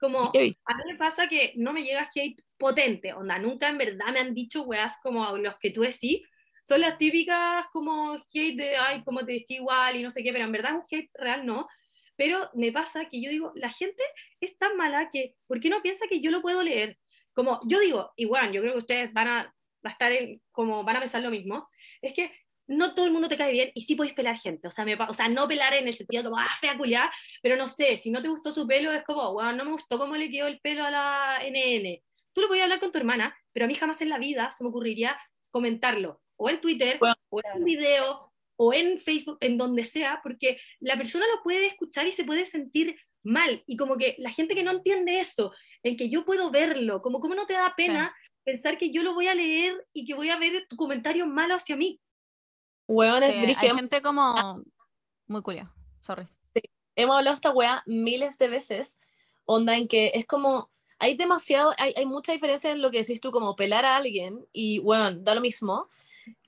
como, a mí me pasa que no me llega hate potente, onda, nunca en verdad me han dicho weas como los que tú decís, son las típicas como hate de, ay, como te vestí igual y no sé qué, pero en verdad un hate real no. Pero me pasa que yo digo, la gente es tan mala que, ¿por qué no piensa que yo lo puedo leer? Como yo digo, igual, yo creo que ustedes van a, va a estar en- como van a pensar lo mismo, es que no todo el mundo te cae bien y sí podéis pelar gente, o sea, me o sea no pelar en el sentido como, ah, fea culiá, pero no sé, si no te gustó su pelo, es como, bueno, no me gustó cómo le quedó el pelo a la NN. Tú lo podías hablar con tu hermana, pero a mí jamás en la vida se me ocurriría comentarlo, o en Twitter, Bueno, o en un video, o en Facebook, en donde sea, porque la persona lo puede escuchar y se puede sentir mal. Y como que la gente que no entiende eso, en que yo puedo verlo, como cómo no te da pena pensar que yo lo voy a leer y que voy a ver tu comentario malo hacia mí. Weón, es Sí, hay gente como muy culia. Sorry. hemos hablado de esta weá miles de veces, onda en que es como, hay demasiado, hay, hay mucha diferencia en lo que decís tú, como pelar a alguien, y bueno, da lo mismo,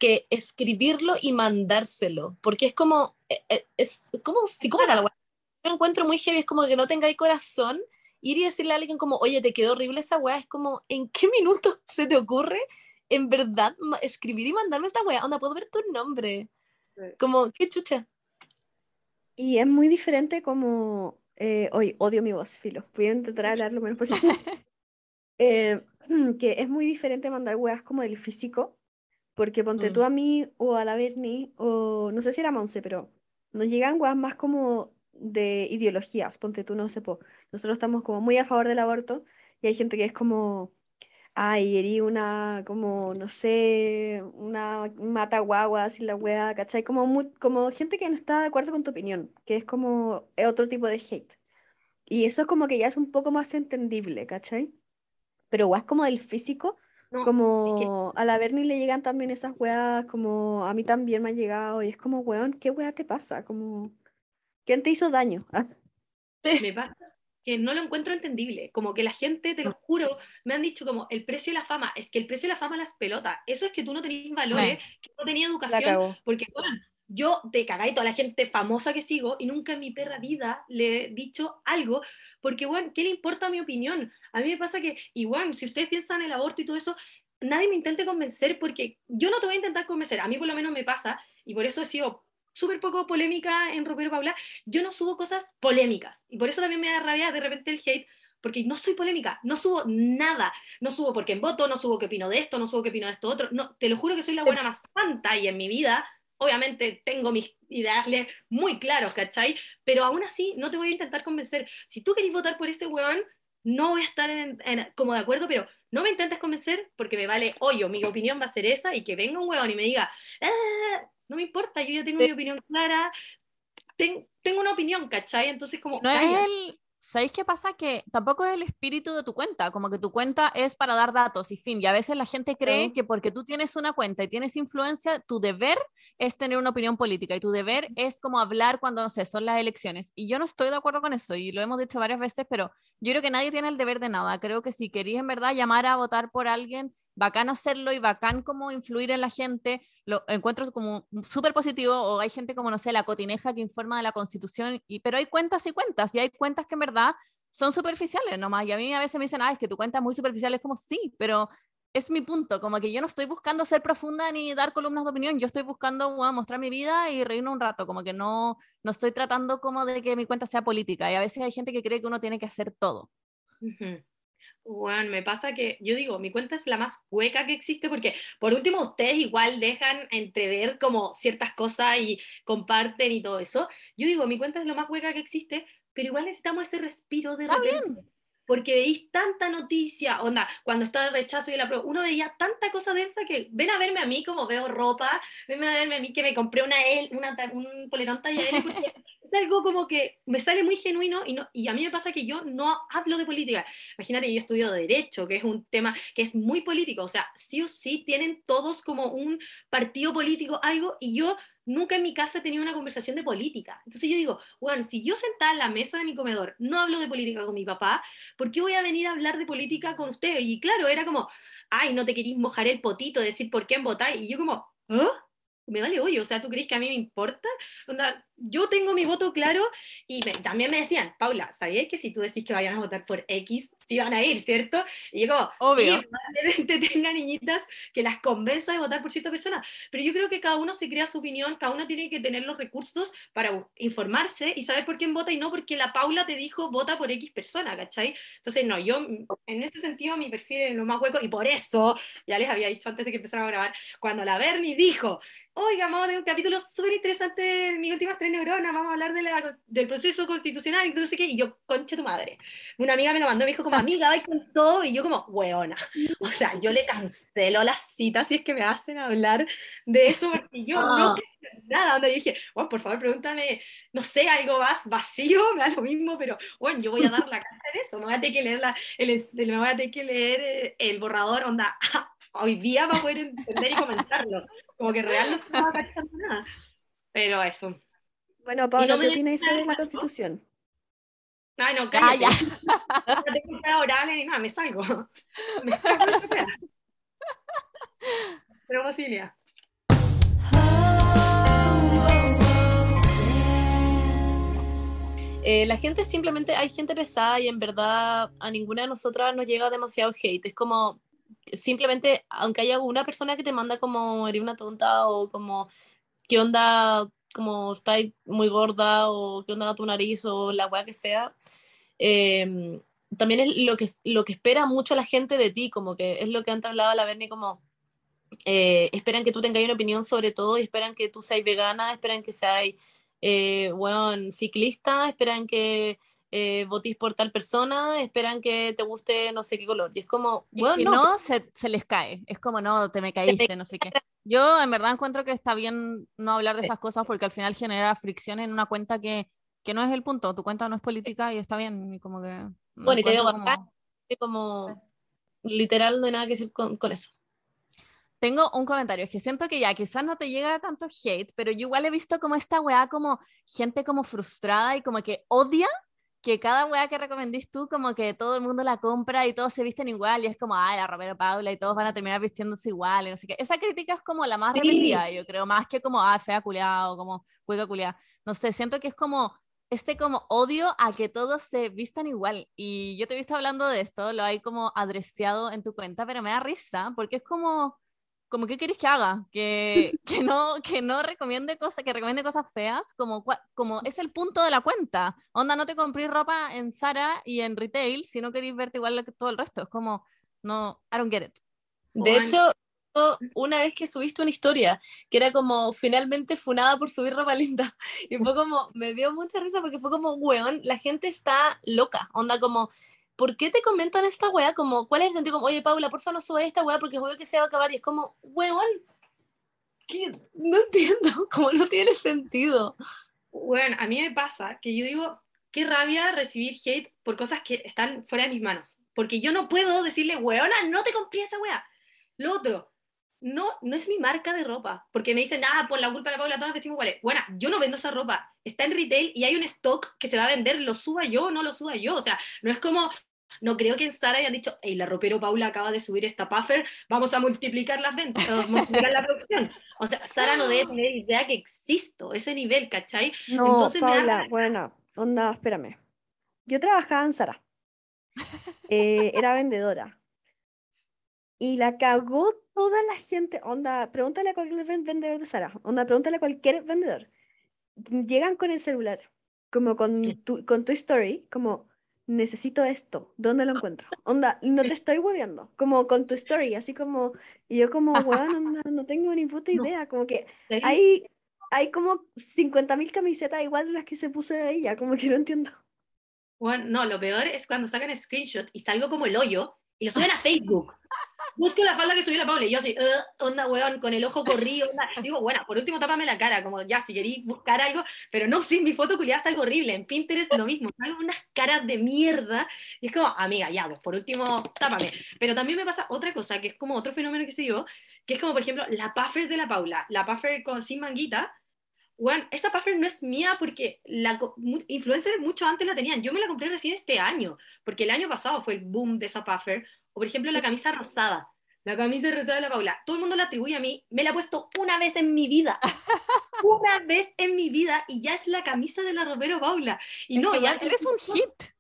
que escribirlo y mandárselo, porque es como, eh, eh, es como psicópata la weá. Yo lo encuentro muy heavy, es como que no tengáis corazón, ir y decirle a alguien como, oye, te quedó horrible esa weá, es como, ¿en qué minuto se te ocurre en verdad escribir y mandarme esta weá? Onda, puedo ver tu nombre. Como, qué chucha. Y es muy diferente como... eh, hoy odio mi voz, filo. Voy a intentar hablar lo menos posible. Eh, que es muy diferente mandar weas como del físico, porque ponte Mm. tú a mí o a la Berni, o no sé si era Monse, pero nos llegan weas más como de ideologías, ponte tú, no sé, po. Nosotros estamos como muy a favor del aborto y hay gente que es como, ay, herí una, como, no sé, una mata guaguas y la wea, ¿cachai? Como, mu- como gente que no está de acuerdo con tu opinión, que es como es otro tipo de hate. Y eso es como que ya es un poco más entendible, ¿cachai? Pero weas como del físico, No, es que- como a la Berni le llegan también esas weas, como a mí también me han llegado, y es como, weón, ¿qué wea te pasa? Como, ¿quién te hizo daño? me pasa que no lo encuentro entendible. Como que la gente, te lo juro, me han dicho como el precio de la fama. Es que el precio de la fama las pelota. Eso es que tú no tenías valores, que no tenías educación. Porque, bueno, yo te cagáis toda la gente famosa que sigo y nunca en mi perra vida le he dicho algo. Porque, bueno, ¿qué le importa mi opinión? A mí me pasa que, y bueno, si ustedes piensan en el aborto y todo eso, nadie me intente convencer porque yo no te voy a intentar convencer. A mí por lo menos me pasa y por eso he sido súper poco polémica en Ropero Paula. Yo no subo cosas polémicas y por eso también me da rabia de repente el hate porque no soy polémica, no subo nada, no subo porque en voto, no subo qué opino de esto, no subo qué opino de esto otro, no, te lo juro que soy la buena más santa y en mi vida, obviamente tengo mis ideales muy claros, ¿cachai? Pero aún así no te voy a intentar convencer. Si tú querés votar por ese weón, no voy a estar en- en- como de acuerdo, pero no me intentes convencer porque me vale hoyo, mi opinión va a ser esa y que venga un weón y me diga, "Ah, no me importa, yo ya tengo mi opinión clara, ten- tengo una opinión, ¿cachai? Entonces como... No es el. ¿Sabéis qué pasa? Que tampoco es el espíritu de tu cuenta, como que tu cuenta es para dar datos y fin. Y a veces la gente cree que porque tú tienes una cuenta y tienes influencia, tu deber es tener una opinión política y tu deber es como hablar cuando, no sé, son las elecciones. Y yo no estoy de acuerdo con eso y lo hemos dicho varias veces, pero yo creo que nadie tiene el deber de nada. Creo que si queréis en verdad llamar a votar por alguien, bacán hacerlo y bacán como influir en la gente, lo encuentro como súper positivo, o hay gente como, no sé, la cotineja que informa de la constitución, y, pero hay cuentas y cuentas, y hay cuentas que en verdad son superficiales nomás, y a mí a veces me dicen, ah, es que tu cuenta es muy superficial, es como, sí, pero es mi punto, como que yo no estoy buscando ser profunda ni dar columnas de opinión, yo estoy buscando bueno, mostrar mi vida y reírme un rato, como que no, no estoy tratando como de que mi cuenta sea política, y a veces hay gente que cree que uno tiene que hacer todo. Ujú. Bueno, me pasa que yo digo, mi cuenta es la más hueca que existe porque por último ustedes igual dejan entrever como ciertas cosas y comparten y todo eso. Yo digo, mi cuenta es lo más hueca que existe, pero igual necesitamos ese respiro de Está repente. Porque veis tanta noticia, onda, cuando está el rechazo y la prueba, uno veía tanta cosa densa que ven a verme a mí como veo ropa, ven a verme a mí que me compré una, L, una un polerón talla L, porque es algo como que me sale muy genuino y, no, y a mí me pasa que yo no hablo de política. Imagínate que yo estudio Derecho, que es un tema que es muy político, o sea, sí o sí tienen todos como un partido político, algo, y yo nunca en mi casa he tenido una conversación de política. Entonces yo digo, bueno, si yo sentada en la mesa de mi comedor no hablo de política con mi papá, ¿por qué voy a venir a hablar de política con ustedes? Y claro, era como, ay, no te querís mojar el potito, decir por quién votáis. Y yo como, ¿ah? Me vale hoyo, o sea, ¿tú crees que a mí me importa? Onda, yo tengo mi voto claro y me- también me decían, Paula, ¿sabías que si tú decís que vayan a votar por X, sí van a ir, ¿cierto? Y yo como, Obvio. sí, probablemente tenga niñitas que las convenza de votar por cierta persona, pero yo creo que cada uno se crea su opinión, cada uno tiene que tener los recursos para informarse y saber por quién vota y no porque la Paula te dijo vota por X persona, ¿cachai? Entonces, no, yo en ese sentido mi perfil es lo más hueco y por eso, ya les había dicho antes de que empezara a grabar, cuando la Bernie dijo, oiga, vamos a tener un capítulo súper interesante de mis últimas tres neuronas, vamos a hablar de la- del proceso constitucional y no sé qué, y yo, concha tu madre. Una amiga me lo mandó, me dijo como, amiga, vais con todo, y yo como, weona. O sea, yo le cancelo las citas si es que me hacen hablar de eso, porque yo no Ah. en nada. Onda, yo dije, bueno, por favor, pregúntame, no sé, algo más vacío, me da lo mismo, pero bueno, yo voy a dar la cancha en eso, me voy a tener que leer, la, el, me voy a tener que leer eh, el borrador, onda, hoy día para poder entender y comentarlo. Como que real no estaba cachando nada. Pero eso. Bueno, Pablo, no me ¿qué opináis sobre la constitución? Ay, no, Ah, cállate. ya. No tengo prueba oral ni nada, me salgo. Me salgo. Pero posibilidad. Eh, la gente simplemente, hay gente pesada y en verdad a ninguna de nosotras nos llega demasiado hate. Es como, simplemente, aunque haya una persona que te manda como eres una tonta o como qué onda, como estás muy gorda o qué onda tu nariz o la weá que sea. Em, también es lo que, lo que espera mucho la gente de ti, como que es lo que antes hablaba la Bernie, como eh, esperan que tú tengas una opinión sobre todo y esperan que tú seas vegana, esperan que seas, eh, bueno, ciclista, esperan que eh, votís por tal persona, esperan que te guste no sé qué color. Y es como, bueno, si no, no, se, se les cae. Es como, no, te me caíste, no sé qué. Yo en verdad encuentro que está bien no hablar de esas cosas porque al final genera fricción en una cuenta que, que no es el punto. Tu cuenta no es política y está bien. Y como que. no Bueno, y te digo, como- acá, como literal no hay nada que decir con, con eso. Tengo un comentario, es que siento que ya quizás no te llega tanto hate, pero yo igual he visto como esta weá como gente como frustrada y como que odia que cada weá que recomendís tú como que todo el mundo la compra y todos se visten igual y es como, ay, la Romero Paula y todos van a terminar vistiéndose igual y no sé qué. Esa crítica es como la más Sí. repetida, yo creo, más que como, ah, fea culiada o como cuica culiada. No sé, siento que es como este como odio a que todos se vistan igual. Y yo te he visto hablando de esto, lo hay como adreciado en tu cuenta, pero me da risa porque es como como qué queréis que haga, que, que no que no recomiende cosas, que recomiende cosas feas, como como es el punto de la cuenta. Onda, no te compré ropa en Zara y en retail si no queréis verte igual que todo el resto. Es como no, I don't get it. De Juan. hecho, una vez que subiste una historia que era como finalmente funada por subir ropa linda y fue como, me dio mucha risa porque fue como, weón, la gente está loca, onda como, ¿por qué te comentan esta weá? Como, ¿cuál es el sentido? Como, oye, Paula, porfa no subas esta weá porque obvio que se va a acabar y es como, weón, ¿qué? no entiendo, como no tiene sentido. Bueno, a mí me pasa que yo digo, qué rabia recibir hate por cosas que están fuera de mis manos. Porque yo no puedo decirle, weona, no te compré esa wea. Lo otro, no, no es mi marca de ropa. Porque me dicen, ah, por la culpa de la Paula, todas nos vestimos iguales. Bueno, yo no vendo esa ropa. Está en retail y hay un stock que se va a vender, lo suba yo o no lo suba yo. O sea, no es como, no creo que en Sara hayan dicho, hey, la ropero Paula acaba de subir esta puffer, vamos a multiplicar las ventas, vamos a multiplicar la producción. O sea, Sara no debe tener idea que existo, ese nivel, ¿cachai? No, Entonces me da Paula, rabia. bueno, onda, espérame. Yo trabajaba en Zara. Eh, era vendedora. Y la cagó toda la gente. Onda, pregúntale a cualquier ven- vendedor de Zara. Onda, pregúntale a cualquier vendedor. Llegan con el celular, como con tu, con tu story, como, necesito esto, ¿dónde lo encuentro? Onda, no te estoy hueveando, como con tu story, así como, y yo como, weón, onda, no tengo ni puta No. idea, como que hay, hay como 50.000 camisetas igual de las que se puso ella, como que no entiendo. Bueno, no, lo peor es cuando sacan screenshot y salgo como el hoyo y lo suben a Facebook. Busco la falda que subió la Paula y yo así, "Ugh, onda, weón, con el ojo corrido. Digo, bueno, por último tápame la cara, como ya, si queréis buscar algo, pero no, sí, mi foto culiada salgo horrible. En Pinterest lo mismo, salgo unas caras de mierda y es como, amiga, ya, pues por último, tápame. Pero también me pasa otra cosa, que es como otro fenómeno que sé yo, que es como, por ejemplo, la puffer de la Paula, la puffer con, sin manguita, bueno, esa puffer no es mía porque la influencers mucho antes la tenían. Yo me la compré recién este año, porque el año pasado fue el boom de esa puffer. O por ejemplo la camisa rosada. La camisa rosada de la Paula. Todo el mundo la atribuye a mí. Me la he puesto una vez en mi vida. Una vez en mi vida y ya es la camisa de la Romero Paula. Y Es no, ya eres un hit.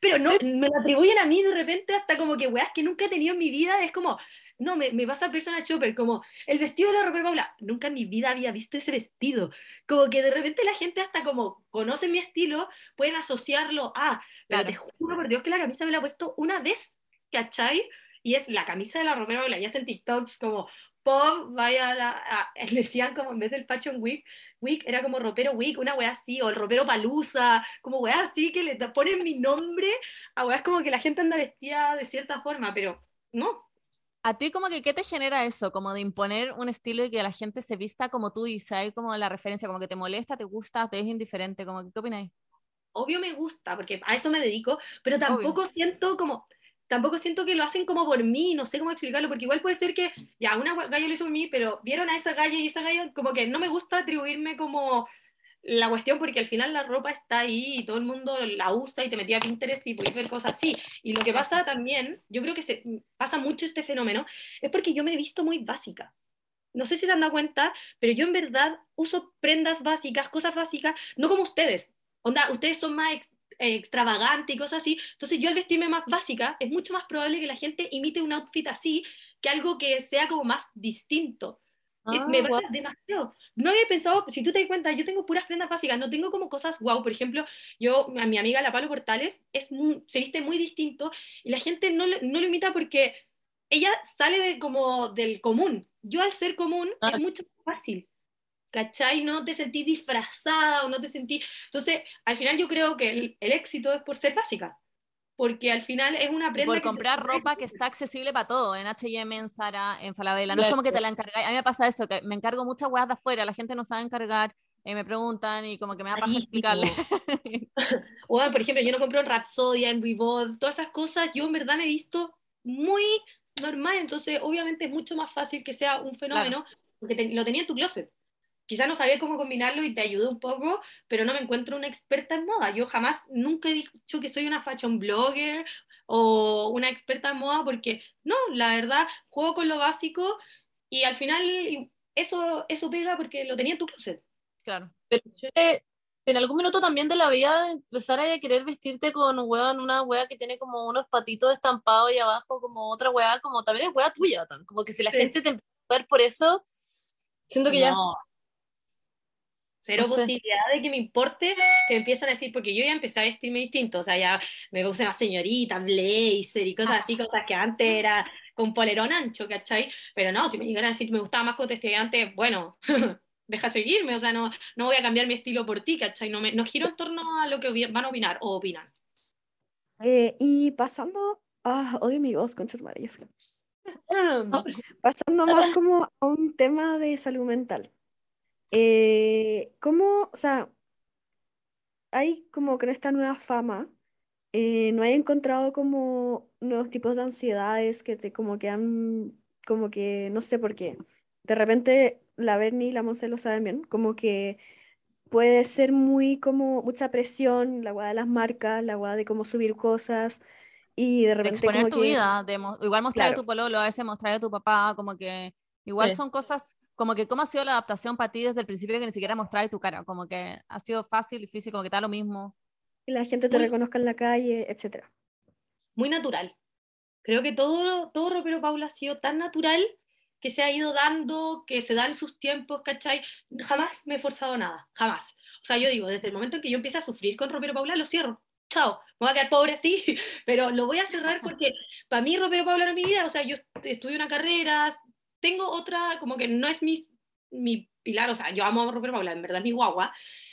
pero no, me lo atribuyen a mí de repente hasta como que weas que nunca he tenido en mi vida, es como, no, me, me pasa persona chopper, como el vestido de la Robert Paula, nunca en mi vida había visto ese vestido, como que de repente la gente hasta como conoce mi estilo, pueden asociarlo a, pero Claro. te juro por Dios que la camisa me la he puesto una vez, ¿cachai? Y es la camisa de la Robert Paula, ya hacen TikToks como, pop, vaya a la, a- le decían como en vez del Fashion Week, Week era como ropero Week, una wea así, o el ropero Palusa, como wea así que le ponen mi nombre a weas como que la gente anda vestida de cierta forma, pero no. ¿A ti como que qué te genera eso? Como de imponer un estilo y que la gente se vista como tú y sea como la referencia, como que te molesta, te gusta, te es indiferente, como que, ¿qué opináis? Obvio me gusta, porque a eso me dedico, pero tampoco siento como, tampoco siento que lo hacen como por mí, no sé cómo explicarlo, porque igual puede ser que, ya, una galla lo hizo por mí, pero vieron a esa galla y esa galla, como que no me gusta atribuirme como la cuestión, porque al final la ropa está ahí y todo el mundo la usa y te metía a Pinterest y puedes ver cosas así. Y lo que pasa también, yo creo que se pasa mucho este fenómeno, es porque yo me he visto muy básica. No sé si te han dado cuenta, pero yo en verdad uso prendas básicas, cosas básicas, no como ustedes. Onda, ustedes son más ex- extravagantes y cosas así. Entonces yo al vestirme más básica, es mucho más probable que la gente imite un outfit así que algo que sea como más distinto. Ah, me pasa guau. demasiado. No había pensado, si tú te das cuenta, yo tengo puras prendas básicas, no tengo como cosas wow. Por ejemplo, yo, a mi amiga La Palo Portales, es muy- se viste muy distinto y la gente no, lo- no lo imita porque ella sale de, como del común. Yo al ser común Ah. es mucho más fácil. ¿Cachai? No te sentís disfrazada o no te sentís... Entonces, al final yo creo que el, el éxito es por ser básica. Porque al final es una prenda Por que te- comprar ropa que está accesible para todo, en H&M, en Zara, en Falabella. No es Claro. como que te la encargáis. A mí me pasa eso, que me encargo muchas weas de afuera, la gente no sabe encargar, eh, me preguntan y como que me da paja explicarle. O, por ejemplo, yo no compro en Rapsodia, en Revolve, todas esas cosas, yo en verdad me he visto muy normal, entonces obviamente es mucho más fácil que sea un fenómeno, porque te- lo tenía en tu closet. Quizás no sabía cómo combinarlo y te ayudó un poco, pero no me encuentro una experta en moda. Yo jamás, nunca he dicho que soy una fashion blogger o una experta en moda, porque no, la verdad, juego con lo básico y al final eso, eso pega porque lo tenía en tu closet. Claro. Eh, en algún minuto también de la vida empezar a querer vestirte con weón, una wea que tiene como unos patitos estampados y abajo como otra wea, como también es wea tuya, como que si la Sí. gente te empieza a ver por eso, siento que ya No. Cero No sé. posibilidad de que me importe que me empiezan a decir, porque yo ya empecé a vestirme distinto, o sea, ya me puse más señorita, blazer y cosas así, cosas que antes era con polerón ancho, ¿cachai? Pero no, si me llegaran a decir me gustaba más como te escribía antes, bueno, deja seguirme, o sea, no, no voy a cambiar mi estilo por ti, ¿cachai? No, me, no giro en torno a lo que van a opinar o opinan. Eh, y pasando, ah, odio mi voz, conchas maravillosas. Pasando más como a un tema de salud mental. Eh, ¿cómo, o sea, hay como con esta nueva fama, eh, no hay encontrado como nuevos tipos de ansiedades que te como que han, como que, no sé por qué. De repente la Berni y la Monse lo saben bien, como que puede ser muy como mucha presión, la guada de las marcas, la guada de cómo subir cosas y de De repente exponer como tu que... vida, de igual mostrar a tu pololo, a veces mostrar a tu papá, como que igual Sí. son cosas, como que cómo ha sido la adaptación para ti desde el principio que ni siquiera mostrar tu cara, como que ha sido fácil, difícil, como que está lo mismo. y la gente te Muy- reconozca en la calle, etcétera. muy natural. Creo que todo, todo Ropero Paula ha sido tan natural que se ha ido dando, que se dan sus tiempos, ¿cachai? Jamás me he forzado nada, jamás. O sea, yo digo, desde el momento en que yo empiezo a sufrir con Ropero Paula, lo cierro. Chao, me voy a quedar pobre así, pero lo voy a cerrar porque para mí Ropero Paula no es mi vida. O sea, yo estudié una carrera, tengo otra, como que no es mi, mi pilar, o sea, yo amo a Ropero Paula, en verdad es mi guagua,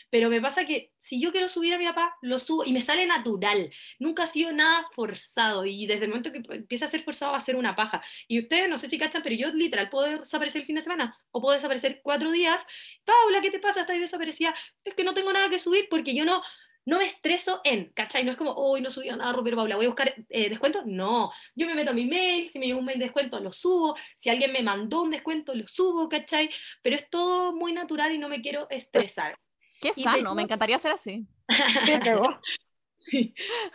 pero me pasa que si yo quiero subir a mi papá, lo subo y me sale natural nunca ha sido nada forzado y desde el momento que empieza a ser forzado va a ser una paja. Y ustedes no sé si cachan, pero yo literal puedo desaparecer el fin de semana o puedo desaparecer cuatro días. Paula, ¿qué te pasa? ¿Estás desaparecida? Es que no tengo nada que subir porque yo no, no me estreso en, ¿cachai? No es como, hoy no subí nada, Roberto Paula, voy a buscar eh, descuento. No, yo me meto a mi mail, si me llegó un mail de descuento, lo subo. Si alguien me mandó un descuento, lo subo, ¿cachai? Pero es todo muy natural y no me quiero estresar. Qué Y sano, tengo- me encantaría ser así.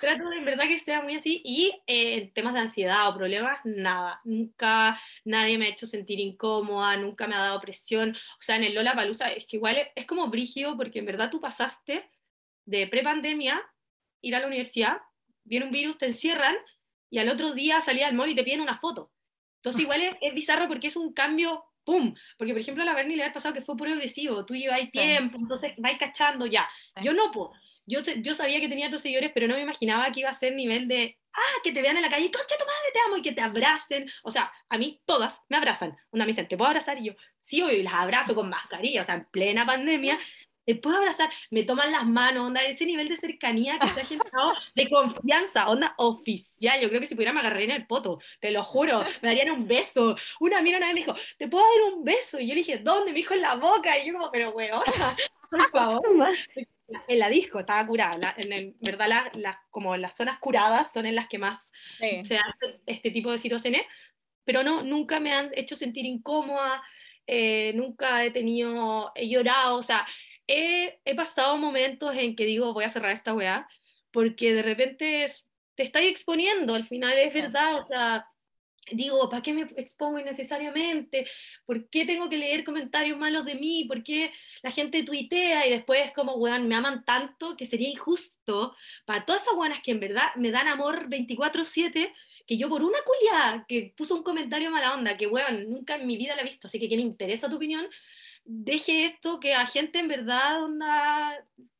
Trato de en verdad que sea muy así y eh, en temas de ansiedad o problemas, nada. Nunca nadie me ha hecho sentir incómoda, nunca me ha dado presión. O sea, en el Lola Palusa es que igual es, es como brígido porque en verdad tú pasaste de prepandemia, ir a la universidad, viene un virus, te encierran y al otro día salías al mall y te piden una foto. Entonces igual es, es bizarro porque es un cambio, ¡pum! Porque por ejemplo a la Berni le ha pasado que fue progresivo, tú lleváis Sí. tiempo, entonces vais cachando ya. Sí. Yo no, po. Yo, yo sabía que tenía otros seguidores, pero no me imaginaba que iba a ser nivel de, ah, que te vean en la calle, concha tu madre, te amo, y que te abracen. O sea, a mí todas me abrazan. Una me dicen, ¿te puedo abrazar? Y yo, sí, obvio, y las abrazo con mascarilla, o sea, en plena pandemia. Te puedo abrazar, me toman las manos, onda, ese nivel de cercanía que se ha generado, de confianza, onda oficial. Yo creo que si pudiera me agarraría en el poto, te lo juro, me darían un beso. Una amiga una vez me dijo, ¿te puedo dar un beso? Y yo le dije, ¿dónde? Me dijo en la boca. Y yo como, pero weona, por favor en la disco estaba curada. la- en el- verdad, las- como las zonas curadas son en las que más Sí. se dan este tipo de situaciones, pero no, nunca me han hecho sentir incómoda, eh, nunca he tenido, he llorado, o sea, he, he pasado momentos en que digo, voy a cerrar esta weá, porque de repente es- te estás exponiendo, al final es verdad, o sea, digo, ¿para qué me expongo innecesariamente? ¿Por qué tengo que leer comentarios malos de mí? ¿Por qué la gente tuitea y después como, weón, me aman tanto que sería injusto para todas esas buenas que en verdad me dan amor 24/7, que yo por una culia que puso un comentario mala onda, que, weón, nunca en mi vida la he visto, así que que me interesa tu opinión, deje esto que a gente en verdad onda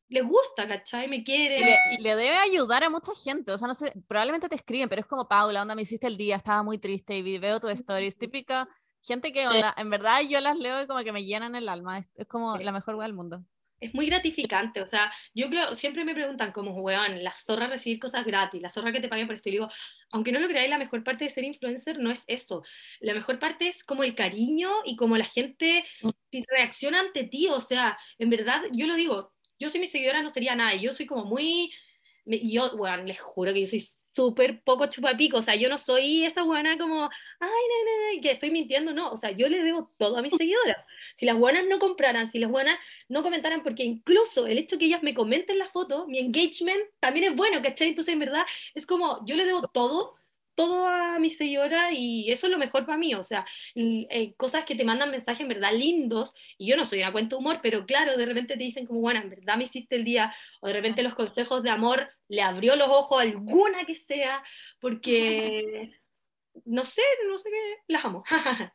les gusta, ¿cachai? Me quiere. Le, le, debe ayudar a mucha gente, o sea, no sé, probablemente te escriben, pero es como Paula, onda, me hiciste el día, estaba muy triste y veo tu stories, típica gente que, onda, en verdad yo las leo y como que me llenan el alma, es, es como la mejor wea del mundo. Es muy gratificante, o sea, yo creo, siempre me preguntan como, weón, la zorra recibir cosas gratis, la zorra que te paguen por esto, y digo, aunque no lo creáis, la mejor parte de ser influencer no es eso, la mejor parte es como el cariño y como la gente mm. reacciona ante ti, o sea, en verdad, yo lo digo, yo sin mis seguidoras no sería nada. Yo soy como muy. Yo, bueno, les juro que yo soy súper poco chupapico. O sea, yo no soy esa buena como, ay, no, no, que estoy mintiendo. No, o sea, yo le debo todo a mis seguidoras. Si las buenas no compraran, si las buenas no comentaran, porque incluso el hecho que ellas me comenten la foto, mi engagement también es bueno, ¿cachai? Entonces, en verdad, es como, yo le debo todo todo a mi señora y eso es lo mejor para mí, o sea, eh, cosas que te mandan mensajes en verdad lindos, y yo no soy una cuenta de humor, pero claro, de repente te dicen como, bueno, en verdad me hiciste el día, o de repente los consejos de amor le abrió los ojos a alguna que sea, porque... No sé, no sé qué, las amo.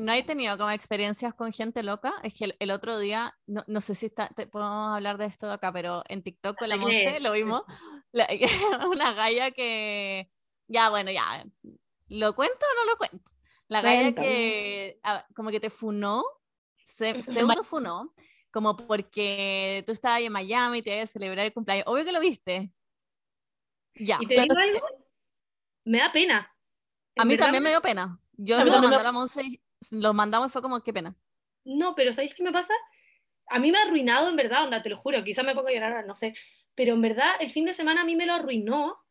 ¿No hay tenido como experiencias con gente loca? Es que el, otro día, no, no, sé si está, podemos hablar de esto acá, pero en TikTok con la Monse lo vimos, una galla que ya, bueno, ya. ¿Lo cuento o no lo cuento? La galla que como que te funó, se, pseudo funó, como porque tú estabas en Miami y te ibas a celebrar el cumpleaños. Obvio que lo viste. Ya. ¿Y te digo algo? Me da pena. a mí también me dio pena. Yo se lo mandé a la Monse y lo mandamos y fue como, qué pena. No, pero ¿sabéis qué me pasa? A mí me ha arruinado en verdad, onda, te lo juro, quizás me pongo a llorar, no sé. Pero en verdad, el fin de semana a mí me lo arruinó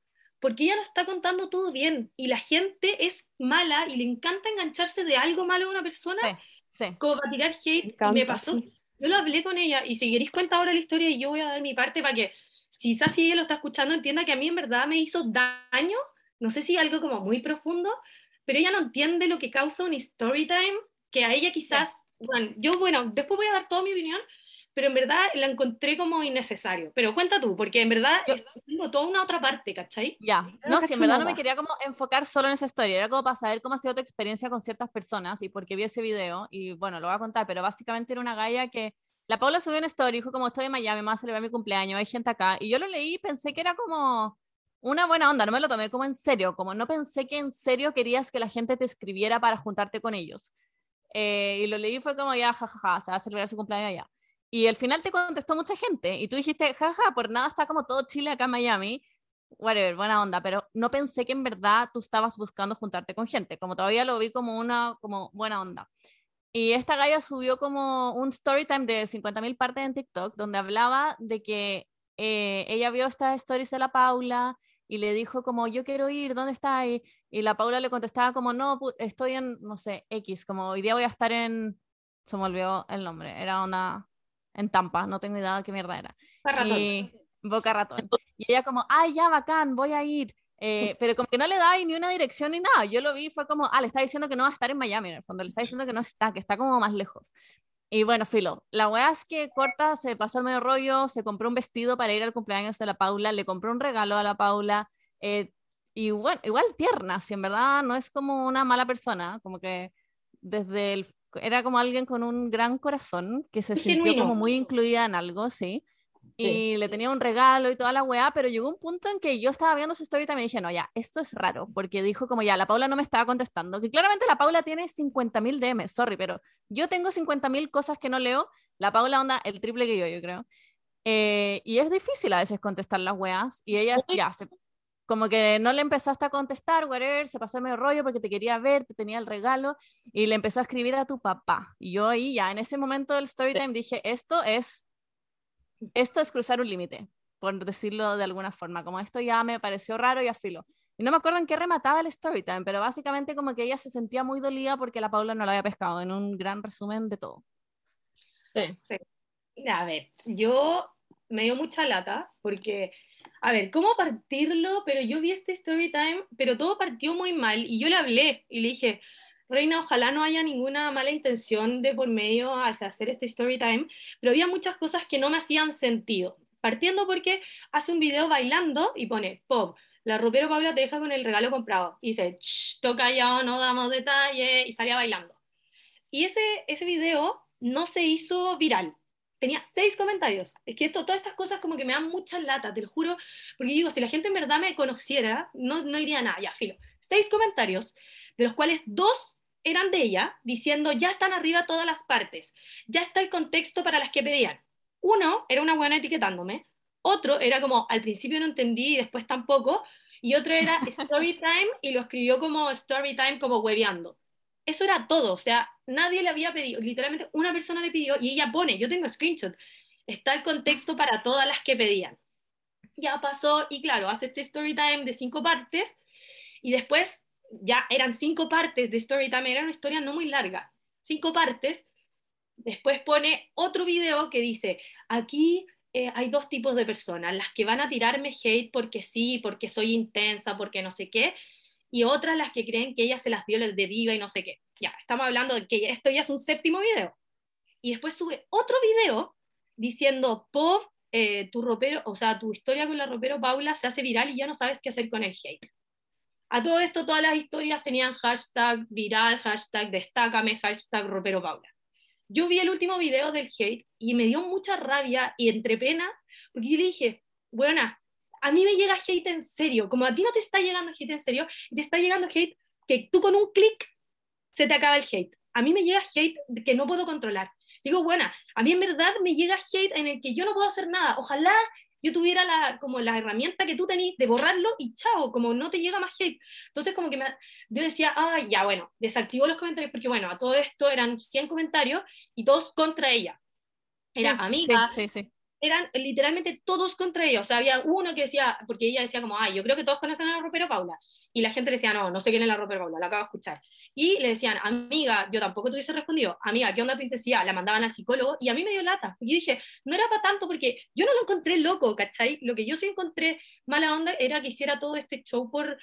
porque ella no está contando todo bien y la gente es mala y le encanta engancharse de algo malo a una persona como para tirar hate y me pasó. Yo lo hablé con ella y si queréis cuenta ahora la historia y yo voy a dar mi parte para que quizás si ella lo está escuchando entienda que a mí en verdad me hizo daño, no sé si algo como muy profundo, pero ella no entiende lo que causa un story time que a ella quizás, bueno, yo bueno, después voy a dar toda mi opinión, pero en verdad la encontré como innecesario. Pero cuenta tú, porque en verdad tengo toda una otra parte, ¿cachai? Ya, no, si en verdad no me quería como enfocar solo en esa historia, era como para saber cómo ha sido tu experiencia con ciertas personas y porque vi ese video, y bueno, lo voy a contar, pero básicamente era una galla que la Paula subió una story, dijo como estoy en Miami, me va a celebrar mi cumpleaños, hay gente acá, y yo lo leí y pensé que era como una buena onda, no me lo tomé como en serio, como no pensé que en serio querías que la gente te escribiera para juntarte con ellos. Eh, y lo leí fue como ya, jajaja, se va a celebrar su cumpleaños allá. Y al final te contestó mucha gente y tú dijiste, jaja, por nada está como todo Chile acá en Miami, whatever, buena onda, pero no pensé que en verdad tú estabas buscando juntarte con gente, como todavía lo vi como una como buena onda. Y esta galla subió como un story time de 50.000 partes en TikTok donde hablaba de que eh, ella vio estas stories de la Paula y le dijo como yo quiero ir, ¿dónde está? Y, y la Paula le contestaba como no, estoy en, no sé, X, como hoy día voy a estar en, se me olvidó el nombre, era una en Tampa, no tengo idea de qué mierda era. Y, Boca Ratón. Y ella como, ay, ya, bacán, voy a ir. Eh, pero como que no le da ni una dirección ni nada. Yo lo vi, fue como, ah, le está diciendo que no va a estar en Miami, en el fondo, le está diciendo que no está, que está como más lejos. Y bueno, filo, la weá es que Corta se pasó el medio rollo, se compró un vestido para ir al cumpleaños de la Paula, le compró un regalo a la Paula, eh, y bueno, igual tierna, si en verdad no es como una mala persona, como que desde el era como alguien con un gran corazón que se sintió como muy incluida en algo, sí. Y le tenía un regalo y toda la weá, pero llegó un punto en que yo estaba viendo su historia y también dije, no, ya, esto es raro, porque dijo como ya, la Paula no me estaba contestando, que claramente la Paula tiene 50.000 DM, sorry, pero yo tengo 50.000 cosas que no leo, la Paula onda el triple que yo, yo creo. Eh, y es difícil a veces contestar las weas, y ella ya se, como que no le empezaste a contestar, whatever, se pasó el medio rollo porque te quería ver, te tenía el regalo y le empezó a escribir a tu papá. Y yo ahí ya en ese momento del story time dije, esto es, esto es cruzar un límite, por decirlo de alguna forma, como esto ya me pareció raro y afilo. Y no me acuerdo en qué remataba el story time, pero básicamente como que ella se sentía muy dolida porque la Paula no la había pescado, en un gran resumen de todo. Sí, sí. A ver, yo me dio mucha lata porque A ver, ¿cómo partirlo? Pero yo vi este story time, pero todo partió muy mal y yo le hablé y le dije, Reina, ojalá no haya ninguna mala intención de por medio al hacer este story time, pero había muchas cosas que no me hacían sentido. Partiendo porque hace un video bailando y pone pop, la ropero Paula te deja con el regalo comprado. Y dice, toca ya, no damos detalle, y salía bailando. Y ese, ese video no se hizo viral. Tenía seis comentarios. Es que esto, todas estas cosas como que me dan mucha lata, te lo juro. Porque digo, si la gente en verdad me conociera, no, no iría nada, ya, filo. Seis comentarios, de los cuales dos eran de ella, diciendo, ya están arriba todas las partes. Ya está el contexto para las que pedían. Uno era una buena etiquetándome, otro era como, al principio no entendí y después tampoco, y otro era story time y lo escribió como story time, como hueveando. Eso era todo, o sea, nadie le había pedido, literalmente una persona le pidió y ella pone, yo tengo screenshot, está el contexto para todas las que pedían. Ya pasó y claro, hace este story time de cinco partes y después ya eran cinco partes de story time, era una historia no muy larga, cinco partes Después pone otro video que dice, aquí eh, hay dos tipos de personas, las que van a tirarme hate porque sí, porque soy intensa, porque no sé qué, y otras las que creen que ella se las dio de diva y no sé qué. Ya, estamos hablando de que esto ya es un séptimo video. Y después sube otro video diciendo, Pop, eh, tu ropero, o sea, tu historia con la ropero Paula se hace viral y ya no sabes qué hacer con el hate. A todo esto, todas las historias tenían hashtag viral, hashtag destácame, hashtag ropero Paula yo vi el último video del hate y me dio mucha rabia y entre pena, porque yo le dije, buena, a mí me llega hate en serio, como a ti no te está llegando hate en serio, te está llegando hate que tú con un clic se te acaba el hate. A mí me llega hate que no puedo controlar. Digo, buena, a mí en verdad me llega hate en el que yo no puedo hacer nada. Ojalá yo tuviera la, como la herramienta que tú tenés de borrarlo y chao, como no te llega más hate. Entonces como que me, yo decía, ah, ya, bueno, desactivó los comentarios porque bueno, a todo esto eran 100 comentarios y todos contra ella. Era amiga, sí, sí, eran literalmente todos contra ella. O sea, había uno que decía, porque ella decía como, ay, yo creo que todos conocen a la ropero Paula. Y la gente le decía, no, no sé quién es la ropero Paula, la acabo de escuchar. Y le decían, amiga, yo tampoco te hubiese respondido, amiga, ¿qué onda tu intensidad? La mandaban al psicólogo y a mí me dio lata. Y yo dije, no era para tanto porque yo no lo encontré loco, ¿cachai? Lo que yo sí encontré mala onda era que hiciera todo este show por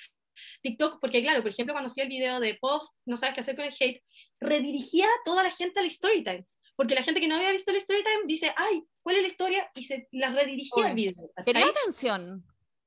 TikTok, porque claro, por ejemplo, cuando hacía el video de post, no sabes qué hacer con el hate, redirigía a toda la gente al storytime porque la gente que no había visto el story time dice, ay, ¿cuál es la historia? Y se la redirigía al video. ¿Quería atención?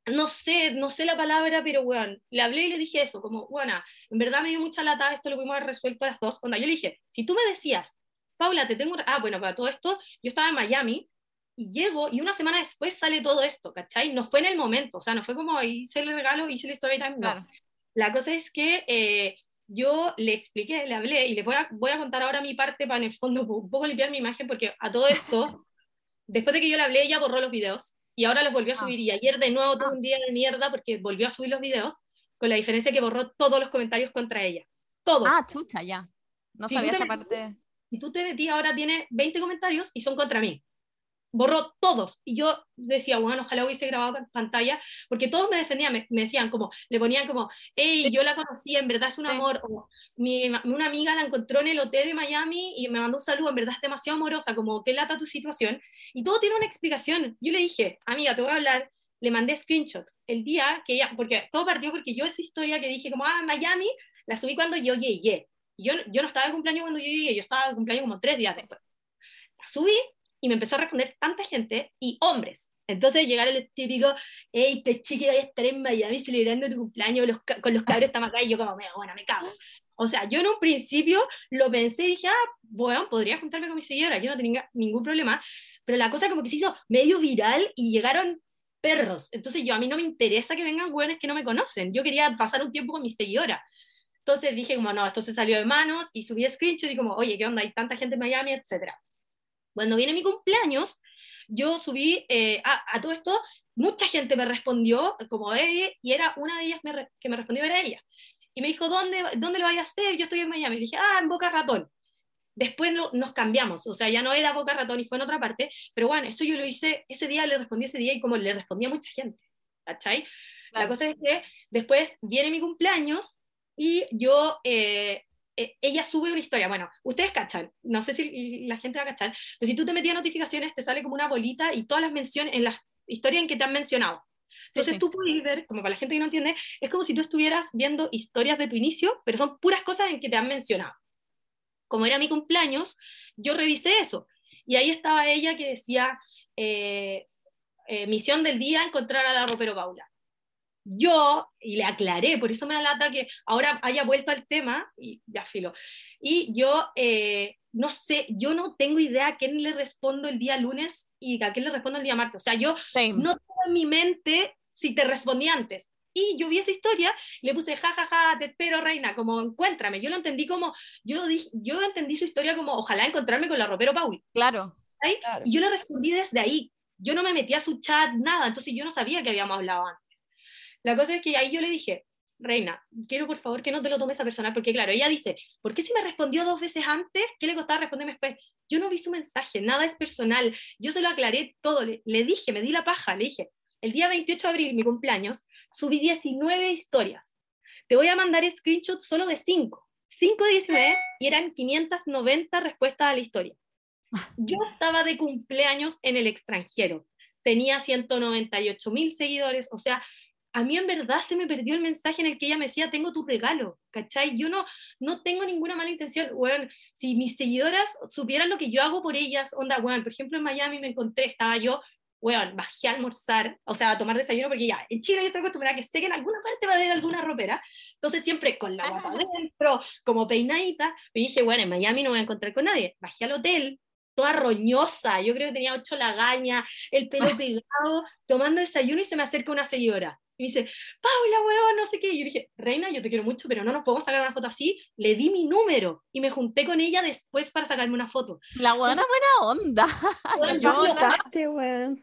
No sé, no sé la palabra, pero bueno, le hablé y le dije eso, como, bueno, en verdad me dio mucha lata, esto lo pudimos haber resuelto a las dos. Cuando yo le dije, si tú me decías, Paula, te tengo, ah, bueno, para todo esto, yo estaba en Miami, y llego y una semana después sale todo esto, ¿cachai? No fue en el momento, o sea, no fue como hice el regalo, hice el story time, no. La cosa es que eh, yo le expliqué, le hablé y le voy a, voy a contar ahora mi parte para en el fondo un poco limpiar mi imagen porque a todo esto, después de que yo le hablé, ella borró los videos y ahora los volvió a ah. subir y ayer de nuevo tuvo un día de mierda porque volvió a subir los videos con la diferencia que borró todos los comentarios contra ella. Todos. Ah, chucha, ya. No sabía esa parte. Si tú te metí ahora tiene 20 comentarios y son contra mí borró todos. Y yo decía, bueno, ojalá hubiese grabado en pantalla, porque todos me defendían, me, decían como, le ponían como, hey, yo la conocí, en verdad es un amor, o mi, una amiga la encontró en el hotel de Miami y me mandó un saludo, en verdad es demasiado amorosa, como, qué lata tu situación. Y todo tiene una explicación. Yo le dije, amiga, te voy a hablar, le mandé screenshot el día que ella, porque todo partió porque yo esa historia que dije como, ah, Miami, la subí cuando yo llegué. Yo, yo no estaba de cumpleaños cuando yo llegué, yo estaba de cumpleaños como tres días después. La subí y me empezó a responder tanta gente y hombres. Entonces llegar el típico, hey, te chiqui, voy a estar en Miami celebrando tu cumpleaños con los cabros estamos acá y yo como, bueno, me cago. O sea, yo en un principio lo pensé y dije, ah, bueno, podría juntarme con mi señora, yo no tenía ningún problema, pero la cosa como que se hizo medio viral y llegaron perros. Entonces yo a mí no me interesa que vengan hueones que no me conocen, yo quería pasar un tiempo con mi seguidora. Entonces dije como, no, esto se salió de manos y subí screenshot y como, oye, ¿qué onda? Hay tanta gente en Miami, etcétera. Cuando viene mi cumpleaños, yo subí eh, a, todo esto, mucha gente me respondió como ella, y era una de ellas que me respondió era ella. Y me dijo, ¿dónde, dónde lo voy a hacer? Yo estoy en Miami. Y dije, ah, en Boca Ratón. Después nos cambiamos, o sea, ya no era Boca Ratón y fue en otra parte, pero bueno, eso yo lo hice, ese día le respondí ese día y como le respondía a mucha gente, ¿cachai? La cosa es que después viene mi cumpleaños y yo eh, eh, ella sube una historia. Bueno, ustedes cachan, no sé si la gente va a cachar, pero si tú te metías notificaciones, te sale como una bolita y todas las menciones, en las historias en que te han mencionado. Entonces sí. tú puedes ver, como para la gente que no entiende, es como si tú estuvieras viendo historias de tu inicio, pero son puras cosas en que te han mencionado. Como era mi cumpleaños, yo revisé eso. Y ahí estaba ella que decía, eh, eh, misión del día, encontrar a la ropero Paula. Yo, y le aclaré, por eso me da lata que ahora haya vuelto al tema, y ya filo. Y yo, eh, no sé, yo no tengo idea a quién le respondo el día lunes y a quién le respondo el día martes. O sea, yo Same. no tengo en mi mente si te respondí antes. Y yo vi esa historia, le puse, ja, ja, ja, te espero, reina, como encuéntrame. Yo lo entendí como, yo, dije, yo entendí su historia como, ojalá encontrarme con la ropero Paul. Claro. ¿cachai? Claro. Y yo le respondí desde ahí. Yo no me metí a su chat, nada. Entonces yo no sabía que habíamos hablado antes. La cosa es que ahí yo le dije, Reina, quiero por favor que no te lo tomes a personal, porque claro, ella dice, ¿por qué si me respondió dos veces antes? ¿Qué le costaba responderme después? Yo no vi su mensaje, nada es personal. Yo se lo aclaré todo, le, le dije, me di la paja, le dije, el día 28 de abril, mi cumpleaños, subí 19 historias. Te voy a mandar screenshots solo de 5. 5 de 19 y eran 590 respuestas a la historia. Yo estaba de cumpleaños en el extranjero. Tenía 198 mil seguidores. O sea, a mí en verdad se me perdió el mensaje en el que ella me decía, tengo tu regalo. ¿Cachai? Yo no, no tengo ninguna mala intención. Bueno, si mis seguidoras supieran lo que yo hago por ellas, onda, bueno, por ejemplo, en Miami me encontré, estaba yo weón, bajé a almorzar, o sea, a tomar desayuno, porque ya, en Chile yo estoy acostumbrada a que sé que en alguna parte va a haber alguna ropera, entonces siempre con la guata adentro, como peinadita, me dije, bueno, en Miami no voy a encontrar con nadie, bajé al hotel, toda roñosa, yo creo que tenía ocho lagañas, el pelo pegado, tomando desayuno y se me acerca una seguidora. Y me dice, Paula, weón, no sé qué. Y yo dije, Reina, yo te quiero mucho, pero no nos podemos sacar una foto así. Le di mi número y me junté con ella después para sacarme una foto. La buena buena onda. Yo,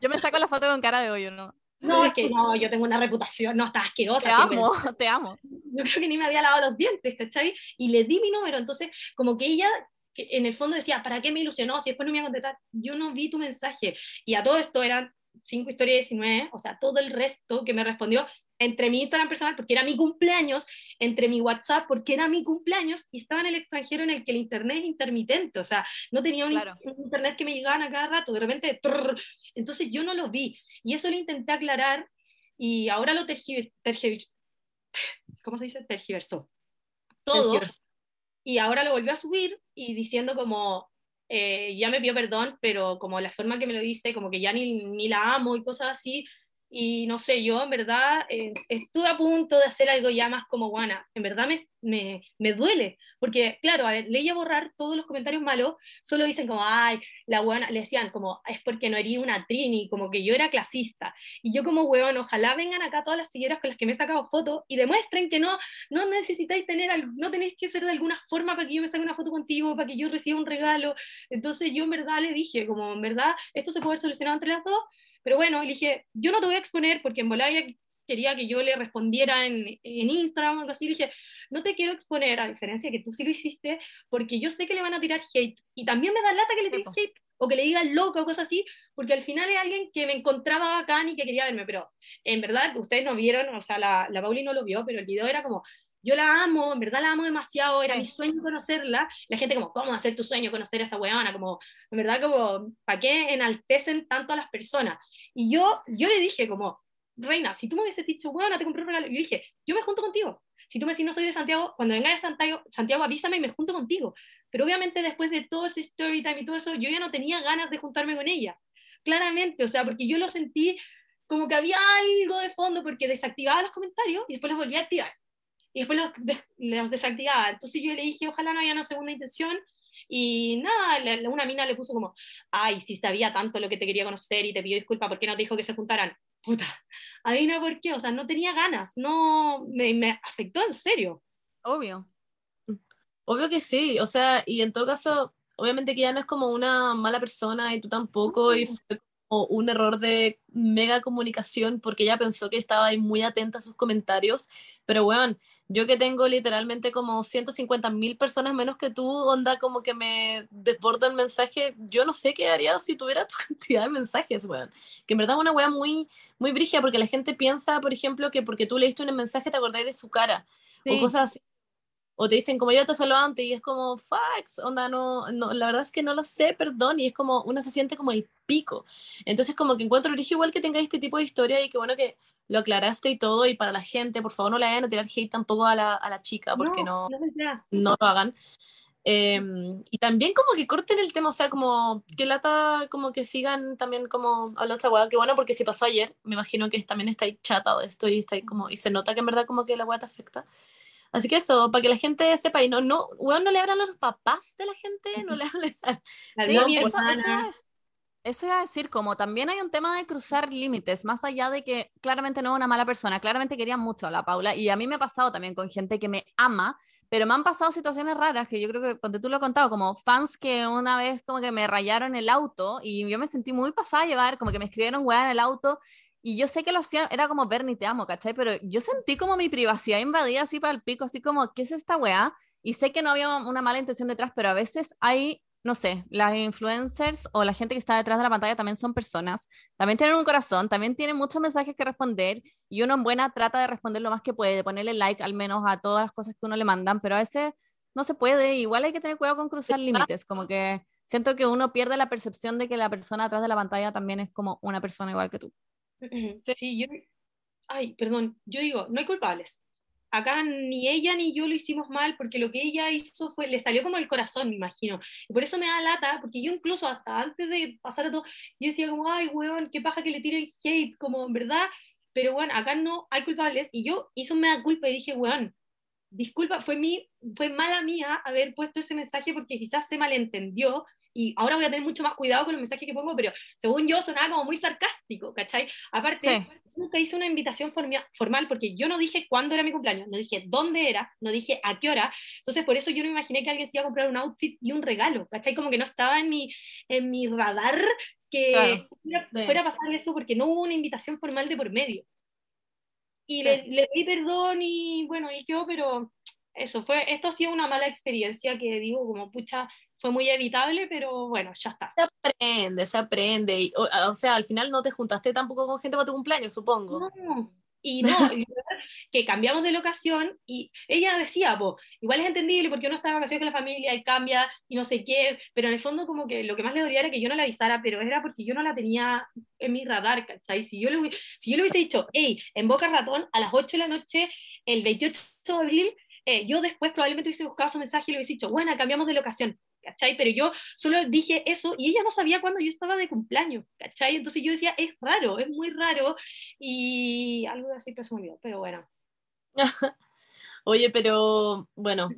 yo- me saco la foto con cara de hoyo, ¿no? No, es que no, yo tengo una reputación, no, está asquerosa. Te siempre. amo, te amo. yo creo que ni me había lavado los dientes, ¿cachai? Y le di mi número, entonces como que ella en el fondo decía, ¿para qué me ilusionó? Si después no me iba a contestar, yo no vi tu mensaje. Y a todo esto eran 5 historias 19, o sea, todo el resto que me respondió entre mi Instagram personal, porque era mi cumpleaños, entre mi WhatsApp, porque era mi cumpleaños, y estaba en el extranjero en el que el internet es intermitente, o sea, no tenía un, Claro. internet que me llegaban a cada rato, de repente, trrr, entonces yo no lo vi, y eso lo intenté aclarar, y ahora lo tergiver, tergiver- ¿cómo se dice? Tergiversó. Todo, Tergiversó. y ahora lo volvió a subir y diciendo como, eh, ya me pidió perdón, pero como la forma que me lo dice, como que ya ni, ni la amo y cosas así, y no sé, yo en verdad eh, estuve a punto de hacer algo ya más como guana, en verdad me, me, me duele, porque claro, a leí a borrar todos los comentarios malos, solo dicen como, ay, la guana, le decían como, es porque no erí una trini, como que yo era clasista, y yo como huevón, ojalá vengan acá todas las seguidoras con las que me he sacado fotos y demuestren que no, no necesitáis tener, no tenéis que ser de alguna forma para que yo me saque una foto contigo, para que yo reciba un regalo. Entonces yo en verdad le dije, como en verdad esto se puede haber entre las dos, pero bueno, le dije, yo no te voy a exponer porque en Bolivia quería que yo le respondiera en, en Instagram o algo así, le dije, no te quiero exponer, a diferencia de que tú sí lo hiciste, porque yo sé que le van a tirar hate, y también me da lata que le tiren hate, o que le digan loca o cosas así, porque al final es alguien que me encontraba bacán y que quería verme, pero en verdad ustedes no vieron, o sea, la, la Pauli no lo vio, pero el video era como, yo la amo, en verdad la amo demasiado, era Sí. mi sueño conocerla, la gente como, ¿cómo ser tu sueño conocer a esa weona? Como, en verdad como, ¿para qué enaltecen tanto a las personas? Y yo, yo le dije como, Reina, si tú me hubieses dicho, weona, te compré un regalo, yo dije, yo me junto contigo. Si tú me decís no soy de Santiago, cuando vengas a Santiago, Santiago avísame y me junto contigo. Pero obviamente después de todo ese story time y todo eso, yo ya no tenía ganas de juntarme con ella. Claramente, o sea, porque yo lo sentí como que había algo de fondo porque desactivaba los comentarios y después los volvía a activar. Y después los, des- los desactivaba. Entonces yo le dije, ojalá no haya una segunda intención. Y nada, la- la- una mina le puso como, ay, si sabía tanto lo que te quería conocer y te pidió disculpas, ¿por qué no te dijo que se juntaran? Puta, adivina por qué, o sea, no tenía ganas, no, me, me afectó en serio. Obvio. Obvio que sí, o sea, y en todo caso, obviamente que ya no es como una mala persona y tú tampoco, y fue como un error de mega comunicación porque ella pensó que estaba ahí muy atenta a sus comentarios, pero bueno, yo que tengo literalmente como 150 mil personas menos que tú, onda como que me desborda el mensaje, yo no sé qué haría si tuviera tu cantidad de mensajes, weón, que en verdad es una wea muy, muy brígida porque la gente piensa, por ejemplo, que porque tú leíste un mensaje te acordáis de su cara, o cosas así. O te dicen como yo te solo antes y es como fax, onda, no, no, la verdad es que no lo sé, perdón, y es como, una se siente como el pico. Entonces como que encuentro origen igual que tenga este tipo de historia y que bueno que lo aclaraste y todo, y para la gente, por favor no le vayan a tirar hate tampoco a la, a la chica, porque no, no, no, lo hagan. Em, y también como que corten el tema, o sea, como que lata, como que sigan también como hablando esta weá, que bueno, porque si pasó ayer, me imagino que también estáis chata de esto y estáis como, y se nota que en verdad como que la weá te afecta. Así que eso, para que la gente sepa, y no, no, weón, no le hablan a los papás de la gente, no le. La Digo, eso, eso es- eso iba a decir, como también hay un tema de cruzar límites, más allá de que claramente no es una mala persona, claramente quería mucho a la Paula, y a mí me ha pasado también con gente que me ama, pero me han pasado situaciones raras que yo creo que, cuando tú lo has contado, como fans que una vez como que me rayaron el auto y yo me sentí muy pasada a llevar, como que me escribieron weá en el auto, y yo sé que lo hacían, era como Bernie, te amo, ¿cachai? Pero yo sentí como mi privacidad invadida así para el pico, así como, ¿qué es esta weá? Y sé que no había una mala intención detrás, pero a veces hay no sé, las influencers o la gente que está detrás de la pantalla también son personas, también tienen un corazón, también tienen muchos mensajes que responder y uno en buena trata de responder lo más que puede, de ponerle like al menos a todas las cosas que uno le mandan, pero a veces no se puede, igual hay que tener cuidado con cruzar límites, como que siento que uno pierde la percepción de que la persona atrás de la pantalla también es como una persona igual que tú. Sí, yo. Ay, perdón, yo digo, no hay culpables. Acá ni ella ni yo lo hicimos mal porque lo que ella hizo fue, le salió como el corazón, me imagino. Y por eso me da lata, porque yo incluso hasta antes de pasar a todo, yo decía como, ay, weón, qué paja que le tiren hate, como en verdad. Pero bueno, acá no hay culpables. Y yo hice un mea culpa y dije, weón, disculpa, fue, mi, fue mala mía haber puesto ese mensaje porque quizás se malentendió y ahora voy a tener mucho más cuidado con los mensajes que pongo, pero según yo sonaba como muy sarcástico, ¿cachai? Aparte, Sí. nunca hice una invitación formal porque yo no dije cuándo era mi cumpleaños, no dije dónde era, no dije a qué hora, entonces por eso yo no imaginé que alguien se iba a comprar un outfit y un regalo, ¿cachai? Como que no estaba en mi, en mi radar que Claro. fuera, Sí. fuera a pasar eso porque no hubo una invitación formal de por medio. Y Sí. le, le pedí perdón y bueno, y quedó, pero eso fue, esto ha sido una mala experiencia que digo como pucha, fue muy evitable, pero bueno, ya está. Se aprende, se aprende. Y, o, o sea, al final no te juntaste tampoco con gente para tu cumpleaños, supongo. No. Y no, que cambiamos de locación y ella decía, po, igual es entendible porque uno está de vacaciones con la familia y cambia y no sé qué, pero en el fondo como que lo que más le dolía era que yo no la avisara, pero era porque yo no la tenía en mi radar, ¿cachai? Si yo le, si yo le hubiese dicho, hey, en Boca Ratón a las 8 de la noche, el 28 de abril, eh, yo después probablemente hubiese buscado su mensaje y le hubiese dicho, bueno, cambiamos de locación, ¿cachai? Pero yo solo dije eso y ella no sabía cuándo yo estaba de cumpleaños, ¿cachai? Entonces yo decía, es raro, es muy raro y algo así que se me olvidó, pero bueno. Oye, pero bueno,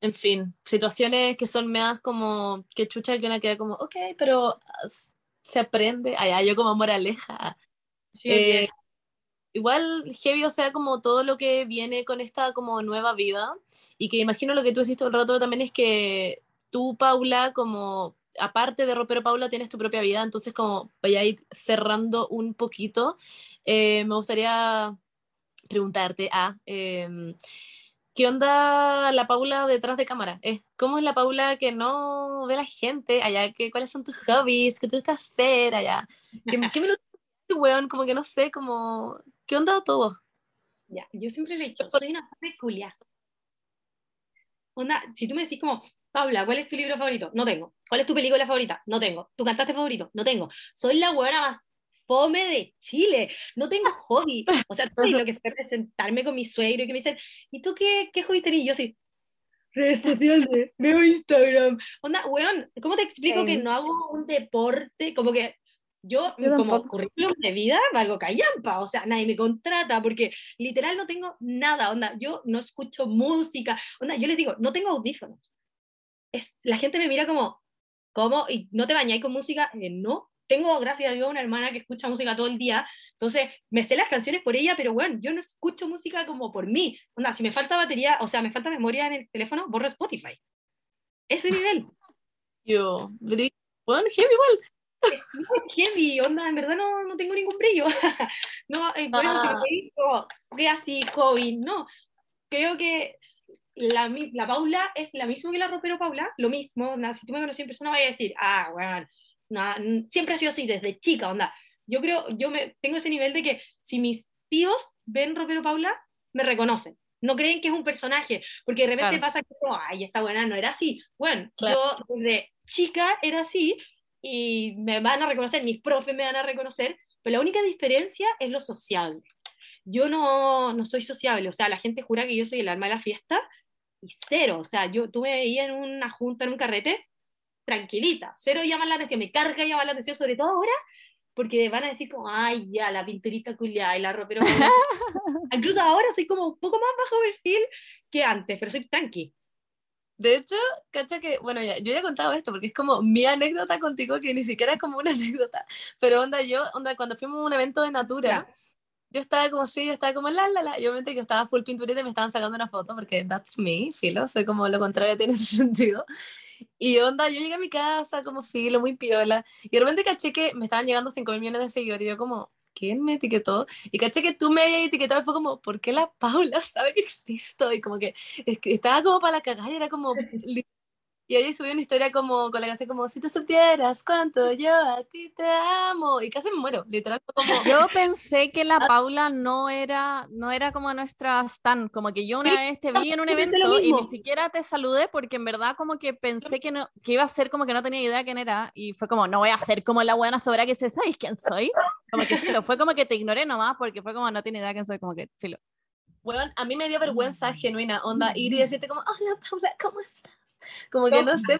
en fin, situaciones que son meas como que chucha que una queda como, ok, pero as- se aprende. Allá yo como moraleja. Sí, Eh, es- igual heavy, o sea, como todo lo que viene con esta como nueva vida y que imagino lo que tú decís todo el rato también es que tú, Paula, como aparte de Ropero Paula, tienes tu propia vida, entonces como vaya a ir cerrando un poquito, eh, me gustaría preguntarte a... em, ¿Qué onda la Paula detrás de cámara? Eh, ¿Cómo es la Paula que no ve la gente allá? ¿Qué, ¿Cuáles son tus hobbies? ¿Qué te gusta hacer allá? ¿Qué, qué me lo weón? Como que no sé, como... ¿Qué onda todo? ya, yo siempre le he dicho, soy una peculiar. Onda, si tú me decís como, Paula, ¿cuál es tu libro favorito? No tengo. ¿Cuál es tu película favorita? No tengo. ¿Tu cantante favorito? No tengo. Soy la buena más fome de Chile. No tengo hobby. O sea, sabes lo que fue presentarme con mi suegro y que me dicen, ¿y tú qué, qué hobby tenés? Y yo así, redes sociales, veo Instagram. Onda, weón, ¿cómo te explico que Same. no hago un deporte? Como que yo, Yo como currículum de vida, valgo callampa. O sea, nadie me contrata porque literal no tengo nada. Onda, yo no escucho música. Onda, yo les digo, no tengo audífonos. Es, la gente me mira como, ¿cómo? ¿Y no te bañáis con música? Eh, no. Tengo, gracias a Dios, una hermana que escucha música todo el día. Entonces, me sé las canciones por ella, pero bueno, yo no escucho música como por mí. Onda, si me falta batería, o sea, me falta memoria en el teléfono, borro Spotify. Ese nivel. Yo, weón, heavy igual. es muy heavy, onda, en verdad no, no tengo ningún brillo. no, eh, por eso si me Ah. pedís, como, ¿qué así, COVID? No, creo que la, la Paula es la misma que la ropero Paula, lo mismo, si tú me conoces en persona vaya a decir, ah, bueno, siempre ha sido así, desde chica, onda. Yo creo, yo me, tengo ese nivel de que si mis tíos ven ropero Paula, me reconocen. No creen que es un personaje, porque de repente Claro. pasa que, como, ay, esta buena no era así. Bueno, Claro. yo desde chica era así, y me van a reconocer, mis profes me van a reconocer, pero la única diferencia es lo sociable. yo no, no soy sociable, o sea, la gente jura que yo soy el alma de la fiesta y cero, o sea, yo, tú me veías en una junta, en un carrete, tranquilita, cero llaman la atención, me carga llamar la atención, sobre todo ahora, porque van a decir como, ay, ya, la pinturita culiada y la ropero. Incluso ahora soy como un poco más bajo perfil que antes, pero soy tranqui. De hecho, cacha que, bueno, ya, yo ya he contado esto porque es como mi anécdota contigo, que ni siquiera es como una anécdota, pero onda, yo, onda, cuando fuimos a un evento de Natura, yo estaba como sí, yo estaba como la la la, yo obviamente que estaba full pinturita y me estaban sacando una foto porque that's me, filo, soy como lo contrario, tiene ese sentido. Y onda, yo llegué a mi casa como filo, muy piola, y de repente caché que me estaban llegando 5 mil millones de seguidores, y yo como, ¿quién me etiquetó? Y caché que tú me habías etiquetado y fue como, ¿por qué la Paula sabe que existo? Y como que, es que estaba como para la cagada y era como, y ella subió una historia como con la canción como si te supieras cuánto yo a ti te amo y casi me muero, literal como Yo pensé que la Paula no era no era como nuestra stan, como que yo una vez te vi en un evento y ni siquiera te saludé porque en verdad como que pensé que no que iba a ser como que no tenía idea quién era y fue como no voy a ser como la buena sobra que se ¿sabes quién soy? Como que filo, fue como que te ignoré nomás porque fue como no tiene idea quién soy, como que filo. Bueno, a mí me dio vergüenza genuina, onda, ir y decirte como, hola Paula, ¿cómo estás? Como que no sé.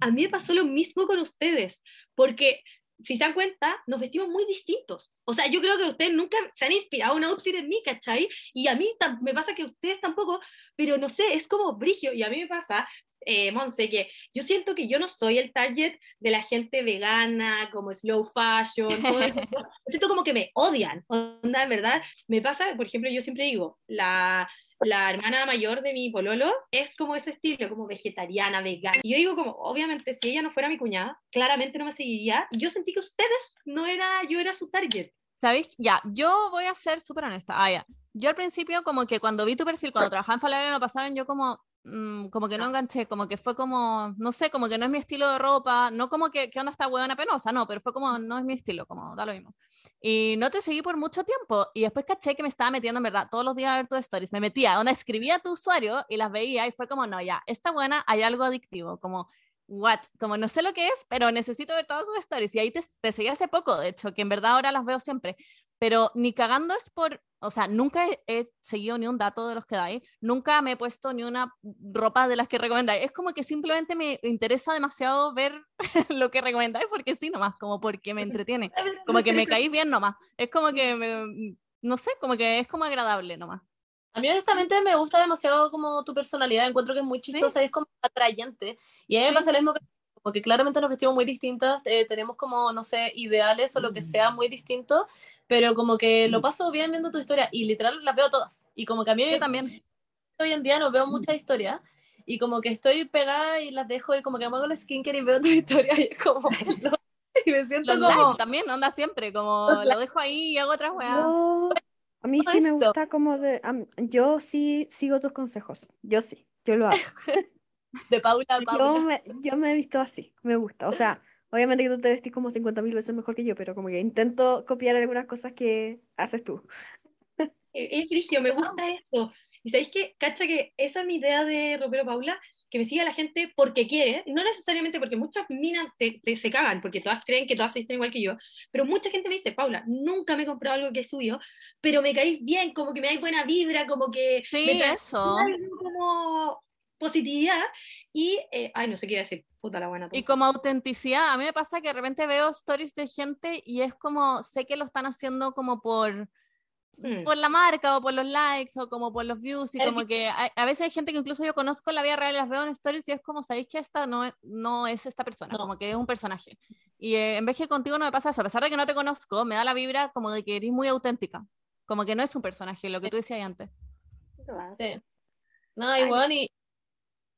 A mí me pasó lo mismo con ustedes, porque si se dan cuenta, nos vestimos muy distintos. O sea, yo creo que ustedes nunca se han inspirado un outfit en mí, ¿cachai? Y a mí me pasa que ustedes tampoco, pero no sé, es como brigio. Y a mí me pasa, eh, Monse, que yo siento que yo no soy el target de la gente vegana, como slow fashion, todo siento como que me odian. Onda, en verdad, me pasa, por ejemplo, yo siempre digo, la, la hermana mayor de mi pololo es como ese estilo, como vegetariana, vegana. Y yo digo como, obviamente, si ella no fuera mi cuñada, claramente no me seguiría. Y yo sentí que ustedes no era, yo era su target. ¿Sabéis? Ya, yo voy a ser súper honesta. Ah, ya. Yo al principio, como que cuando vi tu perfil, cuando trabajaba en Falabella, me pasaron, yo como, Mm, como que no enganché, como que fue como, no sé, como que no es mi estilo de ropa, no como que, que onda esta huevona penosa, no, pero fue como, no es mi estilo, como da lo mismo. Y no te seguí por mucho tiempo y después caché que me estaba metiendo en verdad todos los días a ver tus stories, me metía, onda escribía a tu usuario y las veía y fue como, no, ya, esta buena hay algo adictivo, como, what, como no sé lo que es, pero necesito ver todas sus stories y ahí te, te seguí hace poco, de hecho, que en verdad ahora las veo siempre, pero ni cagando es por, o sea, nunca he, seguido ni un dato de los que dais, nunca me he puesto ni una ropa de las que recomendáis. Es como que simplemente me interesa demasiado ver lo que recomendáis porque sí, nomás, como porque me entretiene, como que me caís bien nomás. Es como que, me, no sé, como que es como agradable nomás. A mí honestamente me gusta demasiado como tu personalidad, encuentro que es muy chistosa y es como atrayente. Y a mí me pasa lo mismo que porque claramente nos vestimos muy distintas, eh, tenemos como, no sé, ideales o lo que sea muy distinto, pero como que lo paso bien viendo tu historia y literal las veo todas. Y como que a mí también hoy en día no veo mucha historia y como que estoy pegada y las dejo y como que hago el skincare y veo tu historia y es como... y me siento como... también, onda siempre, como lo dejo ahí y hago otras weas. A mí sí me gusta como de... yo sí sigo tus consejos, yo sí, yo lo hago. De Paula Yo me, yo me he visto así, me gusta. O sea, obviamente que tú te vestís como 50.000 veces mejor que yo, pero como que intento copiar algunas cosas que haces tú. Es frigio, me gusta eso. Y sabéis que, cacha, que esa es mi idea de Ropero Paula, que me siga la gente porque quiere, no necesariamente porque muchas minas te, se cagan, porque todas creen que todas se igual que yo, pero mucha gente me dice, Paula, nunca me he comprado algo que es suyo, pero me caís bien, como que me dais buena vibra, como que... Sí, eso. Como positividad y, eh, ay, no sé qué decir, puta la buena. Y como autenticidad, a mí me pasa que de repente veo stories de gente y es como, sé que lo están haciendo como por, mm. por la marca o por los likes o como por los views y como que a, veces hay gente que incluso yo conozco en la vida real y las veo en stories y es como, sabéis que esta no es, no es esta persona, como que es un personaje. Y eh, en vez que contigo no me pasa eso, a pesar de que no te conozco, me da la vibra como de que eres muy auténtica, como que no es un personaje, lo que tú decías antes. Sí. No, igual, y,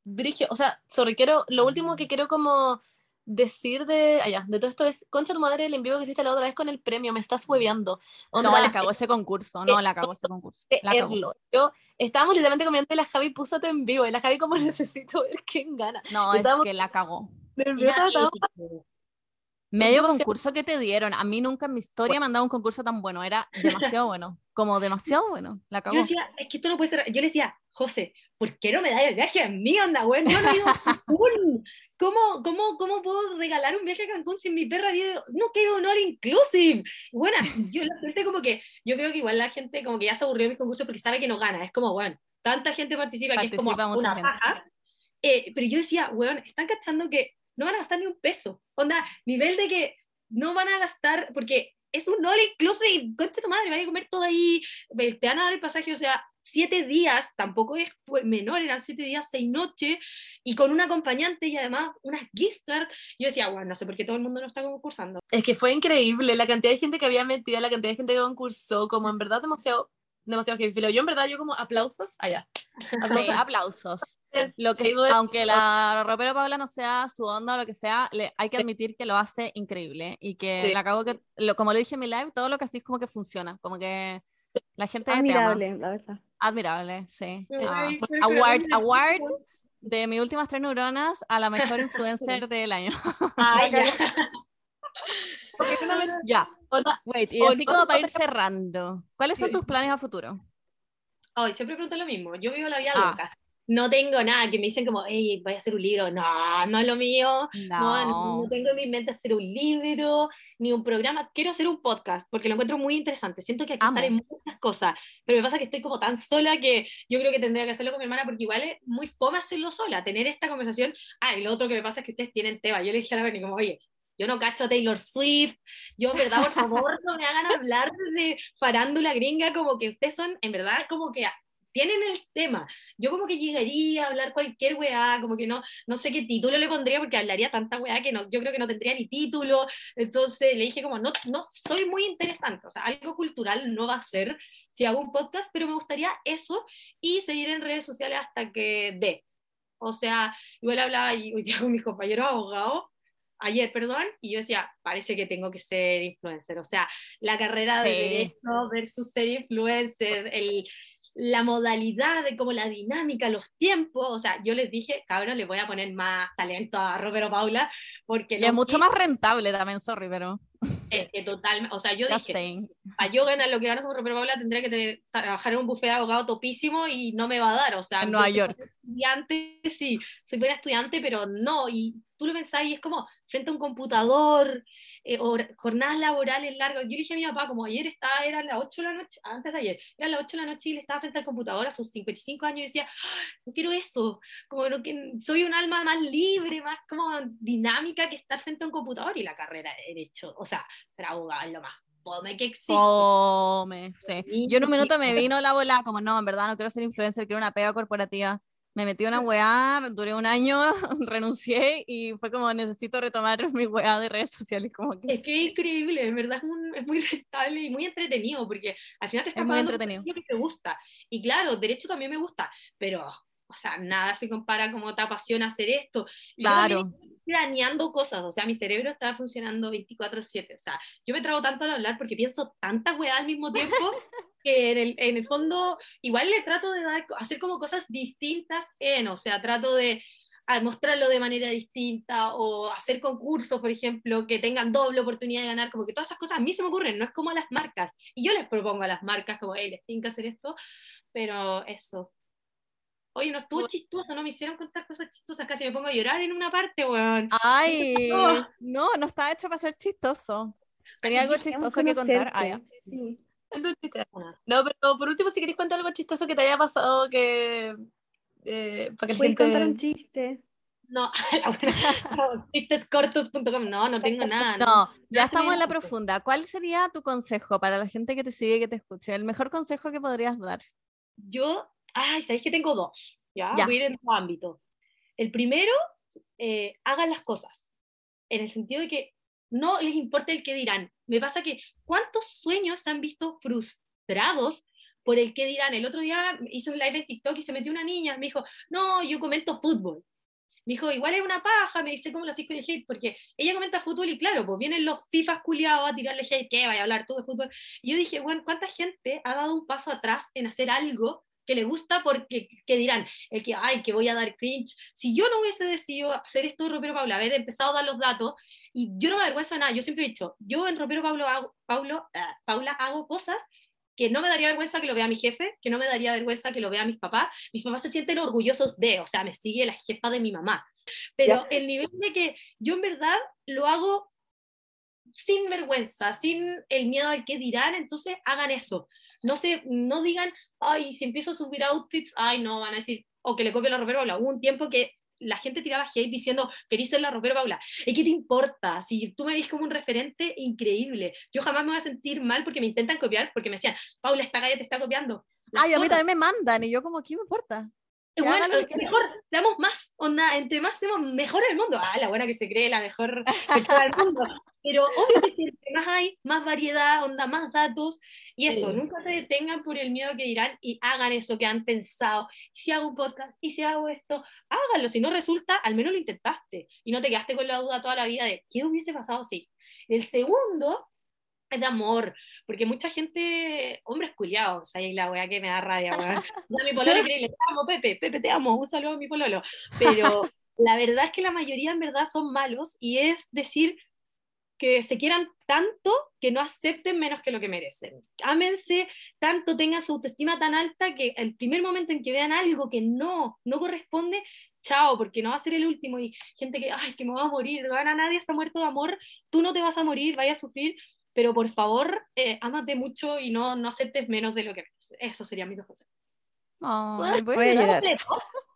Brigio, o sea, sobre quiero, lo último que quiero como decir de allá, de todo esto es, concha tu madre, el envío que hiciste la otra vez con el premio, me estás hueveando. no, la cagó ese concurso, no, la cagó ese concurso. La Yo, estábamos literalmente comiendo y la Javi puso en vivo, y la Javi como necesito ver quién gana. No, es que la cagó. Nerviosa, Medio concurso que te dieron. A mí nunca en mi historia me han dado un concurso tan bueno. Era demasiado bueno. Como demasiado bueno. La Yo decía, es que esto no puede ser. Yo le decía, José, ¿por qué no me das el viaje a mí, onda, güey? Yo no he ido ¿Cómo, cómo, ¿Cómo puedo regalar un viaje a Cancún sin mi perra? No quedo no all inclusive. Bueno, yo la gente como que, yo creo que igual la gente como que ya se aburrió de mis concursos porque sabe que no gana. Es como, bueno, tanta gente participa, que es como Participa una gente. paja. Eh, pero yo decía, weón, están cachando que no van a gastar ni un peso. Onda, nivel de que no van a gastar, porque es un all inclusive, concha tu madre, van a comer todo ahí, te van a dar el pasaje, o sea, siete días, tampoco es menor, eran siete días, seis noches, y con un acompañante y además unas gift cards. Yo decía, bueno, no sé por qué todo el mundo no está concursando. Es que fue increíble la cantidad de gente que había metido, la cantidad de gente que concursó, como en verdad demasiado, demasiado que Yo en verdad, yo como aplausos, allá. Sí, Aplausos. aplausos. Lo que, aunque la ropero Paula no sea su onda o lo que sea, le, hay que admitir que lo hace increíble y que Sí. la cago que, lo, como lo dije en mi live, todo lo que así es como que funciona, como que la gente te ama. Admirable, la verdad. Admirable, sí. Ah, award, award de mis últimas tres neuronas a la mejor influencer del año. Ay, vez- Ya, onda, wait, y así como para ir cerrando, ¿cuáles son tus planes a futuro? Ay, siempre pregunto lo mismo. Yo vivo la vida Ah. loca. No tengo nada que me dicen como, hey, voy a hacer un libro. No, no es lo mío. No, no, no tengo en mi mente hacer un libro ni un programa. Quiero hacer un podcast porque lo encuentro muy interesante. Siento que aquí Amo. salen muchas cosas, pero me pasa que estoy como tan sola que yo creo que tendría que hacerlo con mi hermana porque igual es muy fome hacerlo sola, tener esta conversación. Ah, y lo otro que me pasa es que ustedes tienen tema. Yo le dije a la Berni como, oye, yo no cacho a Taylor Swift, yo en verdad, por favor, no me hagan hablar de farándula gringa, como que ustedes son, en verdad, como que tienen el tema. Yo como que llegaría a hablar cualquier weá, como que no, no sé qué título le pondría porque hablaría tanta weá que no, yo creo que no tendría ni título. Entonces le dije como, no, no soy muy interesante, o sea, algo cultural no va a ser si hago un podcast, pero me gustaría eso y seguir en redes sociales hasta que dé. O sea, igual hablaba y- hoy con mis compañeros abogados, ayer, perdón, y yo decía, parece que tengo que ser influencer. O sea, la carrera de Sí. derecho versus ser influencer, el, la modalidad de como la dinámica, los tiempos, o sea, yo les dije, cabrón, le voy a poner más talento a Romero Paula, porque Y es mucho quiero más rentable también, sorry, pero que- que totalmente, o sea, yo ya dije, para yo ganar lo que gano como Romero Paula tendría que tener- trabajar en un buffet de abogado topísimo y no me va a dar, o sea, En Nueva soy York. estudiante, sí, soy buena estudiante, pero no, y tú lo pensás y es como frente a un computador, eh, hor- jornadas laborales largas. Yo le dije a mi papá, como ayer estaba, era las 8 de la noche, antes de ayer, era las 8 de la noche y él estaba frente al computador a sus 55 años y decía, "Ah, no quiero eso, como no, que soy un alma más libre, más como dinámica que estar frente a un computador y la carrera de derecho, o sea, ser abogado es lo más fome que existe. Fome, sí. Yo en un minuto me vino la bola, como no, en verdad no quiero ser influencer, quiero una pega corporativa. Me metí a una weá, duré un año, renuncié y fue como necesito retomar mi weá de redes sociales, como que Es que es increíble, en verdad es, un- es muy rentable y muy entretenido, porque al final te estás muy pagando lo que te gusta. Y claro, derecho también me gusta, pero, o sea, nada se compara como te apasiona hacer esto. Yo claro. planeando cosas, o sea, mi cerebro está funcionando 24/7, o sea, yo me trago tanto al hablar porque pienso tantas weas al mismo tiempo que en el, en el fondo igual le trato de dar, hacer como cosas distintas en, o sea, trato de a mostrarlo de manera distinta o hacer concursos, por ejemplo, que tengan doble oportunidad de ganar, como que todas esas cosas a mí se me ocurren, no es como a las marcas. Y yo les propongo a las marcas como, hey, les tienen que hacer esto, pero eso. Oye, no estuvo chistoso, no me hicieron contar cosas chistosas, casi me pongo a llorar en una parte, weón. Ay, No. no, no está hecho para ser chistoso. Tenía algo chistoso que contar. Ah, sí. No, pero por último, si queréis contar algo chistoso que te haya pasado, que. eh, para que la ¿Puedes gente. contar un chiste? No, no, chistescortos.com, no, no tengo nada. No, ya se me estamos en la profunda. ¿Cuál sería tu consejo para la gente que te sigue y que te escuche? El mejor consejo que podrías dar. Yo, ay, sabéis que tengo dos, ¿ya? Ya. Voy a ir en dos ámbitos. El primero, eh, hagan las cosas, en el sentido de que no les importa el que dirán. Me pasa que, ¿cuántos sueños se han visto frustrados por el que dirán? El otro día hice un live en TikTok y se metió una niña, me dijo, no, yo comento fútbol. Me dijo, igual es una paja, me dice, ¿cómo lo haces con el hate? Porque ella comenta fútbol y claro, pues vienen los FIFAs culiados a tirarle hate, ¿qué? Vaya a hablar tú de fútbol. Y yo dije, bueno, ¿cuánta gente ha dado un paso atrás en hacer algo que le gusta porque que dirán, el que, ay, que voy a dar cringe. Si yo no hubiese decidido hacer esto de Ropero Paula, haber empezado a dar los datos, y yo no me avergüenzo de nada, yo siempre he dicho, yo en Ropero Paulo hago, Paulo, ah, Paula hago cosas que no me daría vergüenza que lo vea mi jefe, que no me daría vergüenza que lo vea mis papás. Mis papás se sienten orgullosos de, o sea, me sigue la jefa de mi mamá. Pero el nivel de que yo en verdad lo hago sin vergüenza, sin el miedo al que dirán, entonces hagan eso. No se, no digan, ay, si empiezo a subir outfits, ay, no, van a decir, o que le copio la ropero Paula. Hubo un tiempo que la gente tiraba hate diciendo, querís ser la ropero Paula. ¿Y qué te importa? Si tú me ves como un referente, increíble. Yo jamás me voy a sentir mal porque me intentan copiar, porque me decían, Paula, esta calle te está copiando. Ay, a mí también me mandan, y yo como, ¿qué me importa? Bueno, mejor, seamos más, onda, entre más seamos mejor el mundo. Ah, la buena que se cree la mejor persona del mundo. Pero obvio que entre más hay, más variedad, onda, más datos. Y eso, nunca se detengan por el miedo que dirán y hagan eso que han pensado. Si hago un podcast y si hago esto, háganlo. Si no resulta, al menos lo intentaste. Y no te quedaste con la duda toda la vida de qué hubiese pasado si. El segundo es de amor, porque mucha gente, hombres culiados, ahí la weá que me da rabia, weón. Ya mi pololo le te amo, Pepe, Pepe, te amo, un saludo a mi pololo. Pero la verdad es que la mayoría en verdad son malos y es decir que se quieran tanto que no acepten menos que lo que merecen. Ámense tanto, tengan su autoestima tan alta que el primer momento en que vean algo que no, no corresponde, chao, porque no va a ser el último. Y gente que, ay, que me va a morir, a nadie se ha muerto de amor, tú no te vas a morir, vaya a sufrir, pero por favor, eh, ámate mucho y no, no aceptes menos de lo que mereces. Eso sería mi dos consejos. voy, voy a llorar.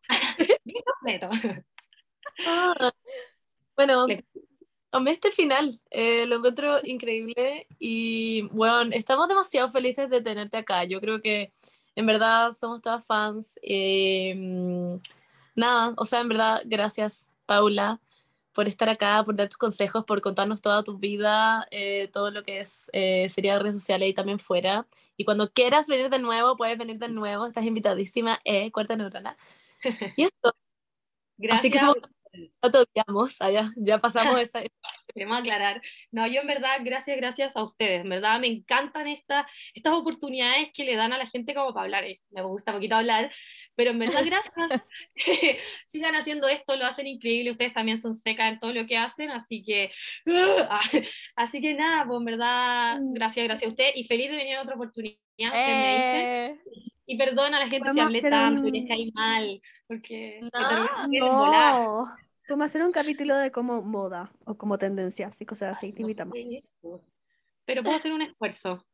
completo. Ah, bueno, amé este final, eh, lo encuentro increíble y bueno, estamos demasiado felices de tenerte acá. Yo creo que en verdad somos todas fans. Eh, nada, o sea, en verdad, gracias, Paula por estar acá, por dar tus consejos, por contarnos toda tu vida, eh, todo lo que es eh, sería redes sociales y también fuera. Y cuando quieras venir de nuevo, puedes venir de nuevo, estás invitadísima, eh, cuarta neurona. Y esto. Gracias. Así que somos, no te odiamos, allá, ya pasamos esa. Queremos aclarar. No, yo en verdad, gracias, gracias a ustedes. En verdad me encantan estas estas oportunidades que le dan a la gente como para hablar. Me gusta poquito hablar, pero en verdad, gracias. Sigan haciendo esto, lo hacen increíble. Ustedes también son secas en todo lo que hacen, así que. así que nada, pues en verdad, mm. gracias, gracias a ustedes y feliz de venir a otra oportunidad. Eh. Y perdona a la gente si hablé tanto y les caí mal, porque. No, Como hacer un capítulo de como moda o como tendencias y cosas así, te invitamos. Pero puedo hacer un esfuerzo.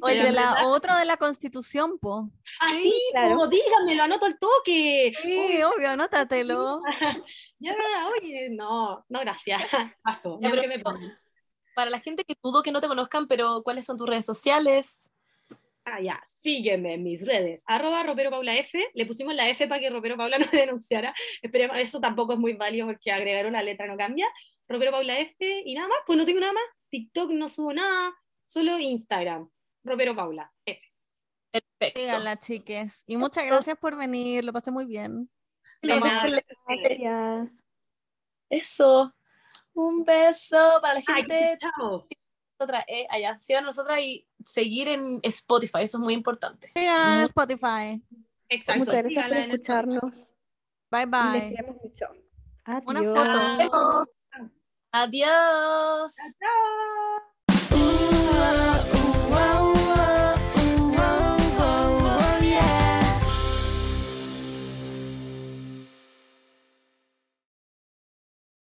O el de la, otro de la constitución, po. Ah, sí, como dígamelo, anoto el toque. Sí, obvio, anótatelo. ya, oye, no, no, gracias. Paso. para la gente que dudo que no te conozcan, pero ¿cuáles son tus redes sociales? Ah, ya, sígueme en mis redes, arroba Ropero Paula F, le pusimos la F para que Ropero Paula no denunciara, esperemos, eso tampoco es muy válido porque agregar una letra no cambia, Ropero Paula F y nada más, pues no tengo nada más, TikTok no subo nada, Solo Instagram, Ropero Paula. F. Perfecto. Síganla, chiques. Y muchas gracias por venir, lo pasé muy bien. Gracias. Eso. Un beso para la gente. chao. Otra, eh, allá. Sigan nosotras y seguir en Spotify, eso es muy importante. Síganos en Spotify. Exacto. Muchas gracias por escucharnos. Bye bye. Les queremos mucho. Adiós. Una foto. Adiós. Chao. Love.